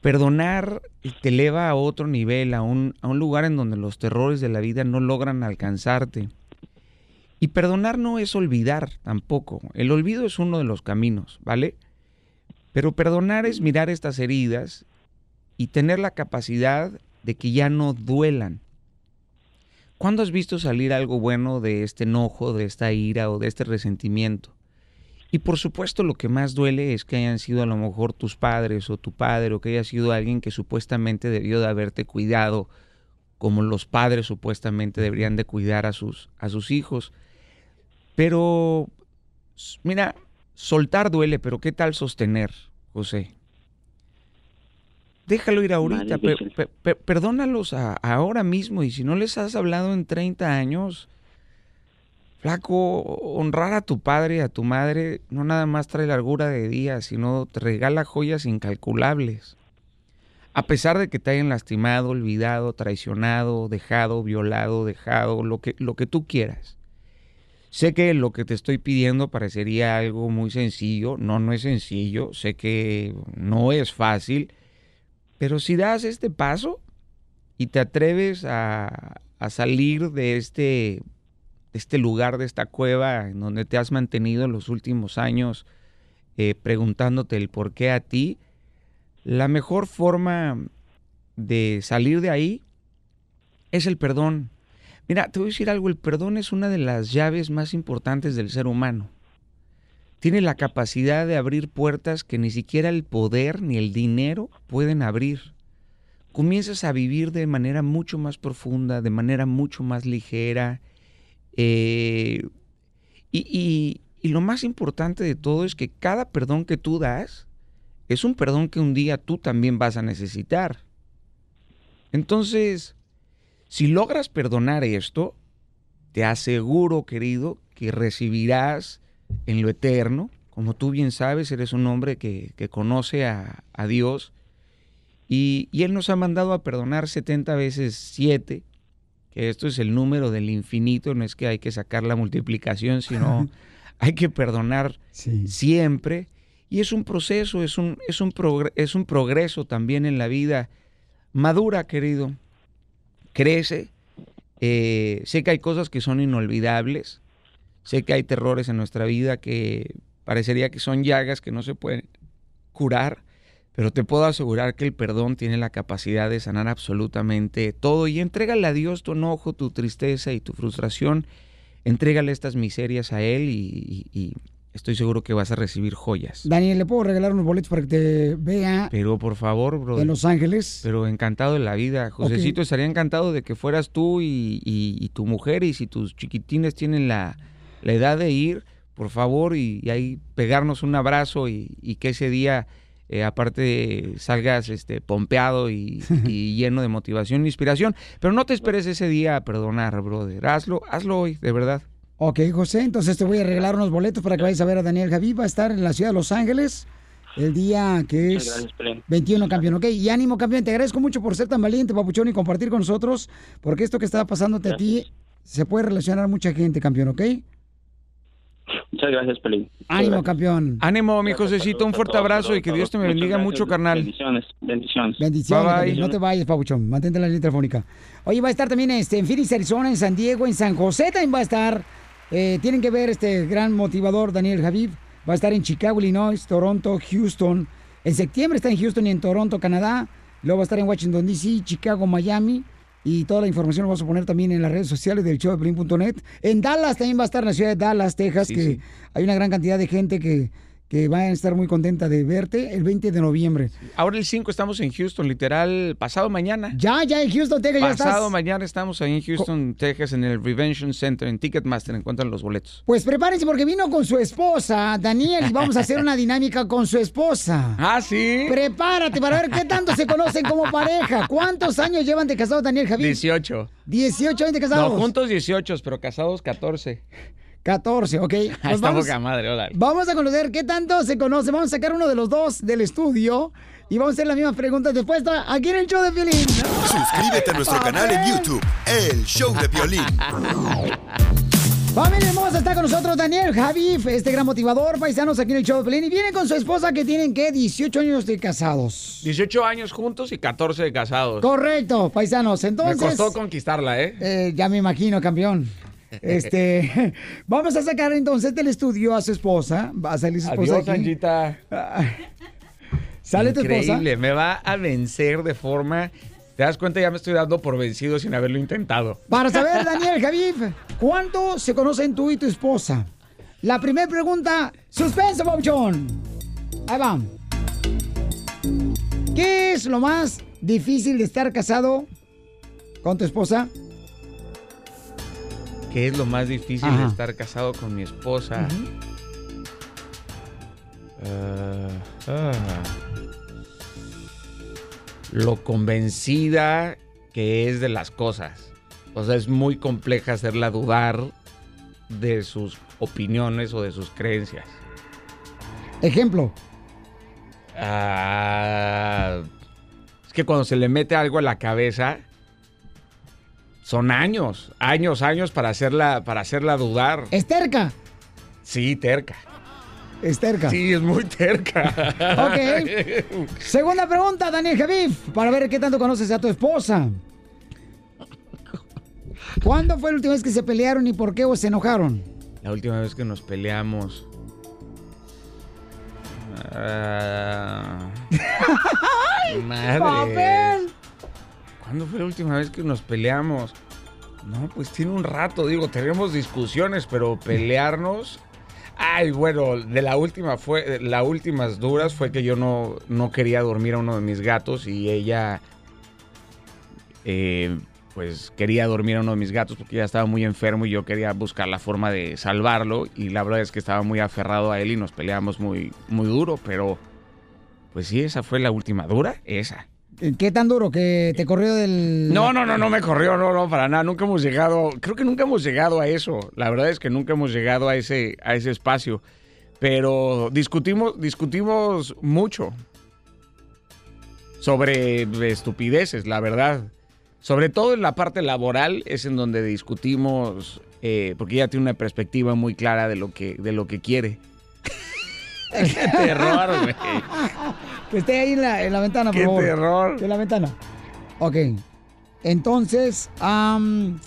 Perdonar te eleva a otro nivel, a un lugar en donde los terrores de la vida no logran alcanzarte. Y perdonar no es olvidar tampoco. El olvido es uno de los caminos, ¿vale? Pero perdonar es mirar estas heridas y tener la capacidad de que ya no duelan. ¿Cuándo has visto salir algo bueno de este enojo, de esta ira o de este resentimiento? Y por supuesto lo que más duele es que hayan sido a lo mejor tus padres o tu padre o que haya sido alguien que supuestamente debió de haberte cuidado como los padres supuestamente deberían de cuidar a sus, a sus hijos. Pero, mira, soltar duele, pero ¿qué tal sostener, José? Déjalo ir ahorita, pe- difícil. pe- pe- perdónalos a- ahora mismo y si no les has hablado en 30 años, flaco, honrar a tu padre y a tu madre no nada más trae largura de día, sino te regala joyas incalculables. A pesar de que te hayan lastimado, olvidado, traicionado, dejado, violado, dejado, lo que, lo que tú quieras. Sé que lo que te estoy pidiendo parecería algo muy sencillo, no, no es sencillo, sé que no es fácil, pero si das este paso y te atreves a, a salir de este, este lugar, de esta cueva en donde te has mantenido en los últimos años eh, preguntándote el por qué a ti, la mejor forma de salir de ahí es el perdón. Mira, te voy a decir algo, el perdón es una de las llaves más importantes del ser humano. Tiene la capacidad de abrir puertas que ni siquiera el poder ni el dinero pueden abrir. Comienzas a vivir de manera mucho más profunda, de manera mucho más ligera. eh, y, y- y lo más importante de todo es que cada perdón que tú das es un perdón que un día tú también vas a necesitar. Entonces, si logras perdonar esto, te aseguro, querido, que recibirás en lo eterno, como tú bien sabes, eres un hombre que, que conoce a, a Dios, y, y Él nos ha mandado a perdonar 70 veces 7, que esto es el número del infinito, no es que hay que sacar la multiplicación, sino hay que perdonar siempre. Y es un proceso, es un, es, un es un progreso también en la vida. Madura, querido. Crece, Eh, sé que hay cosas que son inolvidables. Sé que hay terrores en nuestra vida que parecería que son llagas que no se pueden curar. Pero te puedo asegurar que el perdón tiene la capacidad de sanar absolutamente todo. Y entrégale a Dios tu enojo, tu tristeza y tu frustración. Entrégale estas miserias a Él y, estoy seguro que vas a recibir joyas. Daniel, ¿le puedo regalar unos boletos para que te vea Pero por favor, bro. en Los Ángeles? Pero encantado de la vida. Josecito, estaría encantado de que fueras tú y, y- y tu mujer y si tus chiquitines tienen la, la edad de ir, por favor, y, y ahí pegarnos un abrazo y, y que ese día, eh, aparte, salgas este, pompeado y, y lleno de motivación e inspiración. Pero no te esperes ese día a perdonar, brother. Hazlo, hazlo hoy, de verdad. Ok, José, entonces te voy a regalar unos boletos para que vayas a ver a Daniel Javid. Va a estar en la ciudad de Los Ángeles el día que es gracias, Pelín. 21, campeón. Ok, y ánimo, campeón. Te agradezco mucho por ser tan valiente, papuchón, y compartir con nosotros, porque esto que está pasándote a ti se puede relacionar a mucha gente, campeón, ¿ok? Muchas gracias, Pelín. Ánimo, gracias. campeón. Ánimo, mi Josecito, un fuerte abrazo y que Dios te me Muchas bendiga gracias. mucho, carnal. Bendiciones, bendiciones. Bendiciones, Bye, no te vayas, papuchón. Mantente en la línea telefónica. Oye, va a estar también este, en Phoenix, Arizona, en San Diego, en San José también va a estar. Eh, tienen que ver este gran motivador, Daniel Javid. Va a estar en Chicago, Illinois, Toronto, Houston. En septiembre está en Houston y en Toronto, Canadá. Luego va a estar en Washington, D.C., Chicago, Miami. Y toda la información la vamos a poner también en las redes sociales del show de. En Dallas también va a estar en la ciudad de Dallas, Texas, Sí, que sí. hay una gran cantidad de gente que, que va a estar muy contenta de verte el 20 de noviembre. Ahora el 5 estamos en Houston, literal, pasado mañana. Ya, ya en Houston, Texas, ya Pasado estás. mañana estamos ahí en Houston, Texas, en el Revention Center, en Ticketmaster, encuentran los boletos. Pues prepárense porque vino con su esposa, Daniel, y vamos a hacer una dinámica con su esposa. Ah, sí. Prepárate para ver qué tanto se conocen como pareja. ¿Cuántos años llevan de casados, Daniel Javier? 18. 18 años de casados. No, juntos 18, pero casados 14. 14, ok. Pues Está vamos, poca madre, hola. vamos a conocer qué tanto se conoce. Vamos a sacar uno de los dos del estudio y vamos a hacer las mismas preguntas después aquí en el show de Violín. Suscríbete a nuestro canal en YouTube, El Show de Violín. Familia hermosa, está con nosotros Daniel Javif, este gran motivador, paisanos aquí en el show de Pelín. Y viene con su esposa que tienen, ¿qué? 18 años de casados. 18 años juntos y 14 de casados. Correcto, paisanos. Entonces. Me costó conquistarla, ¿eh? Eh, ya me imagino, campeón. Este, vamos a sacar entonces del estudio a su esposa. Va a salir su esposa Adiós, aquí. Sale tu esposa. Increíble, me va a vencer de forma... Te das cuenta, ya me estoy dando por vencido sin haberlo intentado. Para saber, Daniel Javif, ¿cuánto se conocen tú y tu esposa? La primera pregunta, suspenso, Bobchón. Ahí va. ¿Qué es lo más difícil de estar casado con tu esposa? ¿Qué es lo más difícil Ajá. de estar casado con mi esposa? Ah, ah. Lo convencida que es de las cosas. O sea, es muy compleja hacerla dudar de sus opiniones o de sus creencias. Ejemplo. Ah, es que cuando se le mete algo a la cabeza, son años, años, años para hacerla, para hacerla dudar. ¿Es terca? Sí, terca. Es terca. Sí, es muy terca. Ok. Segunda pregunta, Daniel Javif, para ver qué tanto conoces a tu esposa. ¿Cuándo fue la última vez que se pelearon y por qué o se enojaron? La última vez que nos peleamos. Ah, madre. ¡Papel! ¿Cuándo fue la última vez que nos peleamos? No, pues tiene un rato, digo, tenemos discusiones, pero pelearnos. Ay, bueno, de la última fue, las últimas duras fue que yo no, no quería dormir a uno de mis gatos y ella, eh, pues quería dormir a uno de mis gatos porque ya estaba muy enfermo y yo quería buscar la forma de salvarlo y la verdad es que estaba muy aferrado a él y nos peleamos muy, muy duro, pero pues sí, esa fue la última dura, esa. ¿Qué tan duro que te corrió del... No, no, no, no me corrió, no, no, para nada. Nunca hemos llegado, creo que nunca hemos llegado a eso. La verdad es que nunca hemos llegado a ese, a ese espacio. Pero discutimos, discutimos mucho sobre estupideces, la verdad. Sobre todo en la parte laboral es en donde discutimos, eh, porque ella tiene una perspectiva muy clara de lo que, de lo que quiere. ¡Qué terror, güey! Que esté ahí en la, en la ventana, por ¡Qué favor. terror! En la ventana. Ok. Entonces, am,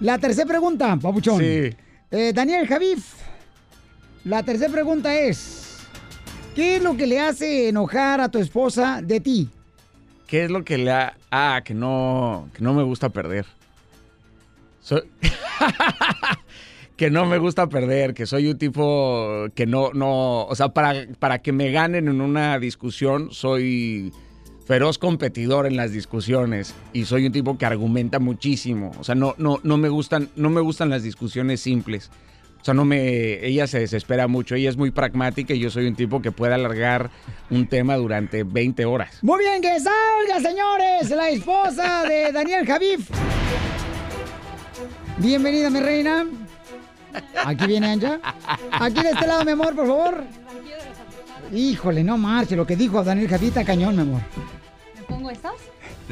La tercera pregunta, papuchón. Sí. Eh, Daniel Javif, la tercera pregunta es, ¿qué es lo que le hace enojar a tu esposa de ti? ¿Qué es lo que le ha... Ah, que no, que no me gusta perder. Soy- que no me gusta perder, que soy un tipo que no, no, o sea, para, para que me ganen en una discusión, soy feroz competidor en las discusiones y soy un tipo que argumenta muchísimo. O sea, no, no, no me gustan, no me gustan las discusiones simples. O sea, no me, ella se desespera mucho, ella es muy pragmática y yo soy un tipo que puede alargar un tema durante 20 horas. Muy bien, que salga, señores, la esposa de Daniel Javif. Bienvenida, mi reina. Aquí viene Anja. Aquí de este lado, mi amor, por favor. Híjole, no marche, lo que dijo Daniel Javif está cañón, mi amor. ¿Me pongo estos?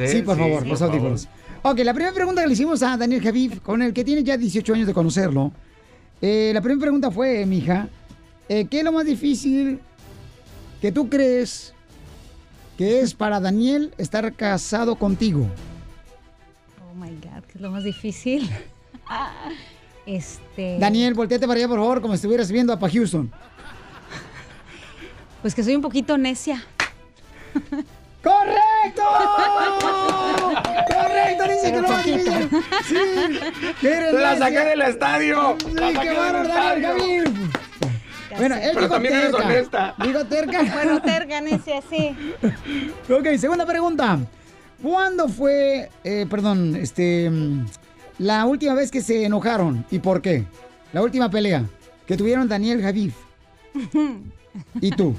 Sí, por favor, los audífonos. Ok, la primera pregunta que le hicimos a Daniel Javif, con el que tiene ya 18 años de conocerlo. eh, la primera pregunta fue, mija, eh, ¿qué es lo más difícil que tú crees que es para Daniel estar casado contigo? Oh my God, que es lo más difícil. este. Daniel, volteate para allá, por favor, como si estuvieras viendo a Pa Houston. Pues que soy un poquito necia. ¡Correcto! ¡Correcto! Dice que difícil. Sí. que eres La necia. saqué del estadio. Sí, La saqué qué bárbaro, Daniel. Javif. Bueno, él Pero dijo también eres terca. honesta. Digo terca. Bueno, terca, necia, sí. Ok, segunda pregunta. ¿Cuándo fue, eh, perdón, este, la última vez que se enojaron y por qué? La última pelea que tuvieron Daniel Javif y tú,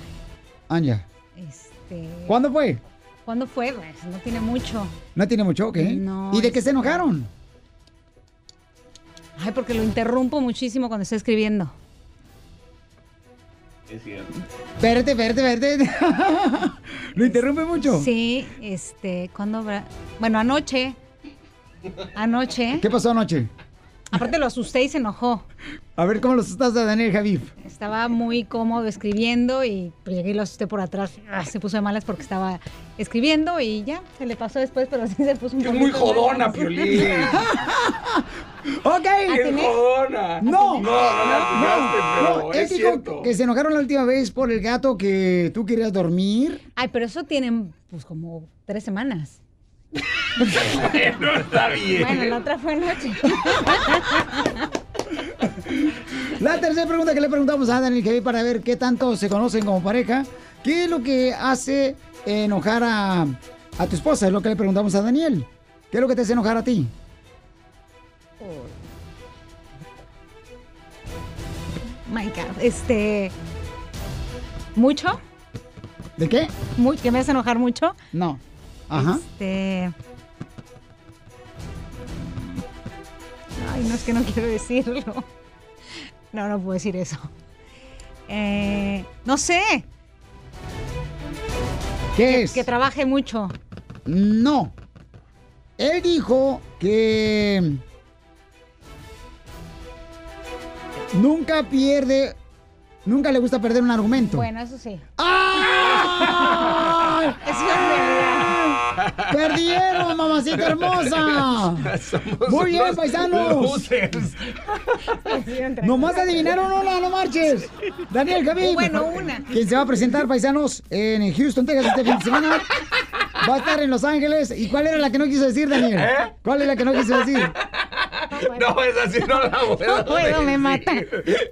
Anja. Este. ¿Cuándo fue? ¿Cuándo fue? Pues, no tiene mucho. No tiene mucho, ¿ok? No, ¿Y de qué se este- enojaron? Ay, porque lo interrumpo muchísimo cuando estoy escribiendo. Es cierto. Espérate, espérate, espérate. ¿Lo interrumpe mucho? Sí, este, ¿cuándo habrá? Bueno, anoche. Anoche. ¿Qué pasó anoche? Aparte lo asusté y se enojó. A ver, ¿cómo los estás a Daniel Javif? Estaba muy cómodo escribiendo y pues, llegué y lo asusté por atrás. Ah, se puso de malas porque estaba escribiendo y ya, se le pasó después, pero sí se puso un poquito muy jodona. Piolín. ¡Ok! Es jodona. No, No, no no, es cierto. que se enojaron la última vez por el gato que tú querías dormir. Ay, pero eso tiene pues como tres semanas. Bueno, está bien. Bueno, la otra fue anoche. La tercera pregunta que le preguntamos a Daniel Javif para ver qué tanto se conocen como pareja. ¿Qué es lo que hace enojar a, a tu esposa? Es lo que le preguntamos a Daniel. ¿Qué es lo que te hace enojar a ti? My God, este. ¿Mucho? ¿De qué? Muy, ¿Que me hace enojar mucho? No. Ajá. Este. Ay, no es que no quiero decirlo. No, no puedo decir eso. Eh, no sé. ¿Qué es? Que trabaje mucho. No. Él dijo que nunca pierde, nunca le gusta perder un argumento. Bueno, eso sí. ¡Ah! Es. ¡Perdieron, mamacita hermosa! Somos Muy bien, paisanos. Nomás adivinaron una, no marches. Daniel Javid. Bueno, una. Quien se va a presentar, paisanos, en Houston, Texas, este fin de semana. Va a estar en Los Ángeles. ¿Y cuál era la que no quiso decir, Daniel? ¿Eh? ¿Cuál es la que no quiso decir? No, esa sí no la puedo No puedo, me decir. mata.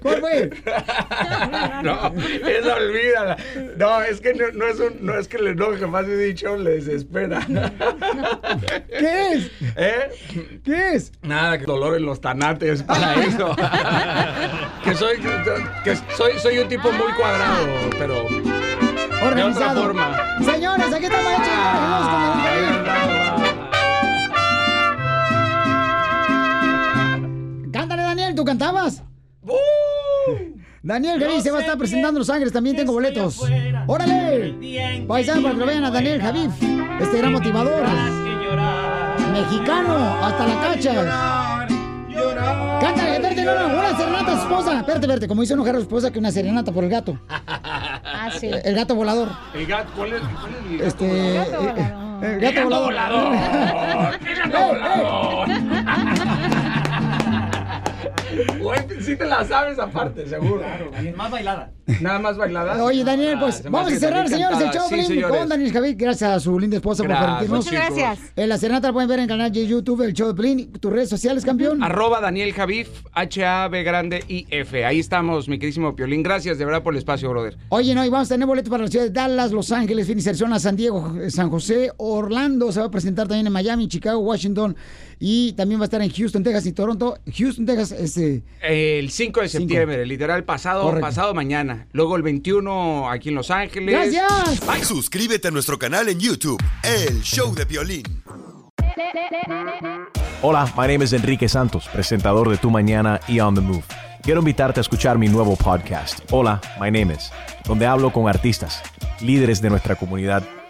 ¿Cuál fue? No, esa olvídala. No, es que no, no es un, no es que el enojo que más he dicho le desespera. ¿Qué es? ¿Eh? ¿Qué es? Nada, que dolor en los tanates para eso. que soy, que soy, soy un tipo muy cuadrado, pero de otra forma. Señores, aquí estamos hechos. Javid. Cántale, Daniel, ¿tú cantabas? Daniel Javid se va a estar presentando en Los Ángeles, también tengo boletos. ¡Órale! Paisanos, para que lo vean a Daniel Javid, este gran motivador. Mexicano, hasta la cacha. Cántale, espérate, no, no, una serenata a su esposa. Espérate, espérate, como hizo enojar a su esposa que una serenata por el gato. Ah, sí. El gato volador. El gato, ¿cuál es, cuál es el gato Este. volador? eh, eh, El ¡El gato gato volador. volador! ¡El gato volador! Güey, sí te la sabes aparte, seguro. Más bailada. Nada más bailada. Oye, Daniel, pues me vamos a cerrar, señores, el show Sí, con Daniel Javid. Gracias a su linda esposa Gracias, por permitirnos. Muchas gracias. En la serenata la pueden ver en el canal de YouTube, el show de Pelín. ¿Tus redes sociales, campeón? Arroba Daniel Javif, H-A-B grande I F. Ahí estamos, mi queridísimo Piolín. Gracias de verdad por el espacio, brother. Oye, no, y vamos a tener boletos para la ciudad de Dallas, Los Ángeles, Phoenix, Arizona, San Diego, eh, San José, Orlando. Se va a presentar también en Miami, Chicago, Washington. Y también va a estar en Houston, Texas y Toronto. Houston, Texas, este... El 5 de Cinco. septiembre, literal, pasado, Correcto. pasado mañana. Luego el 21 aquí en Los Ángeles. ¡Gracias! Suscríbete a nuestro canal en YouTube, El Show de Violín. Hola, my name is Enrique Santos, presentador de Tu Mañana y On the Move. Quiero invitarte a escuchar mi nuevo podcast, Hola, my name is, donde hablo con artistas, líderes de nuestra comunidad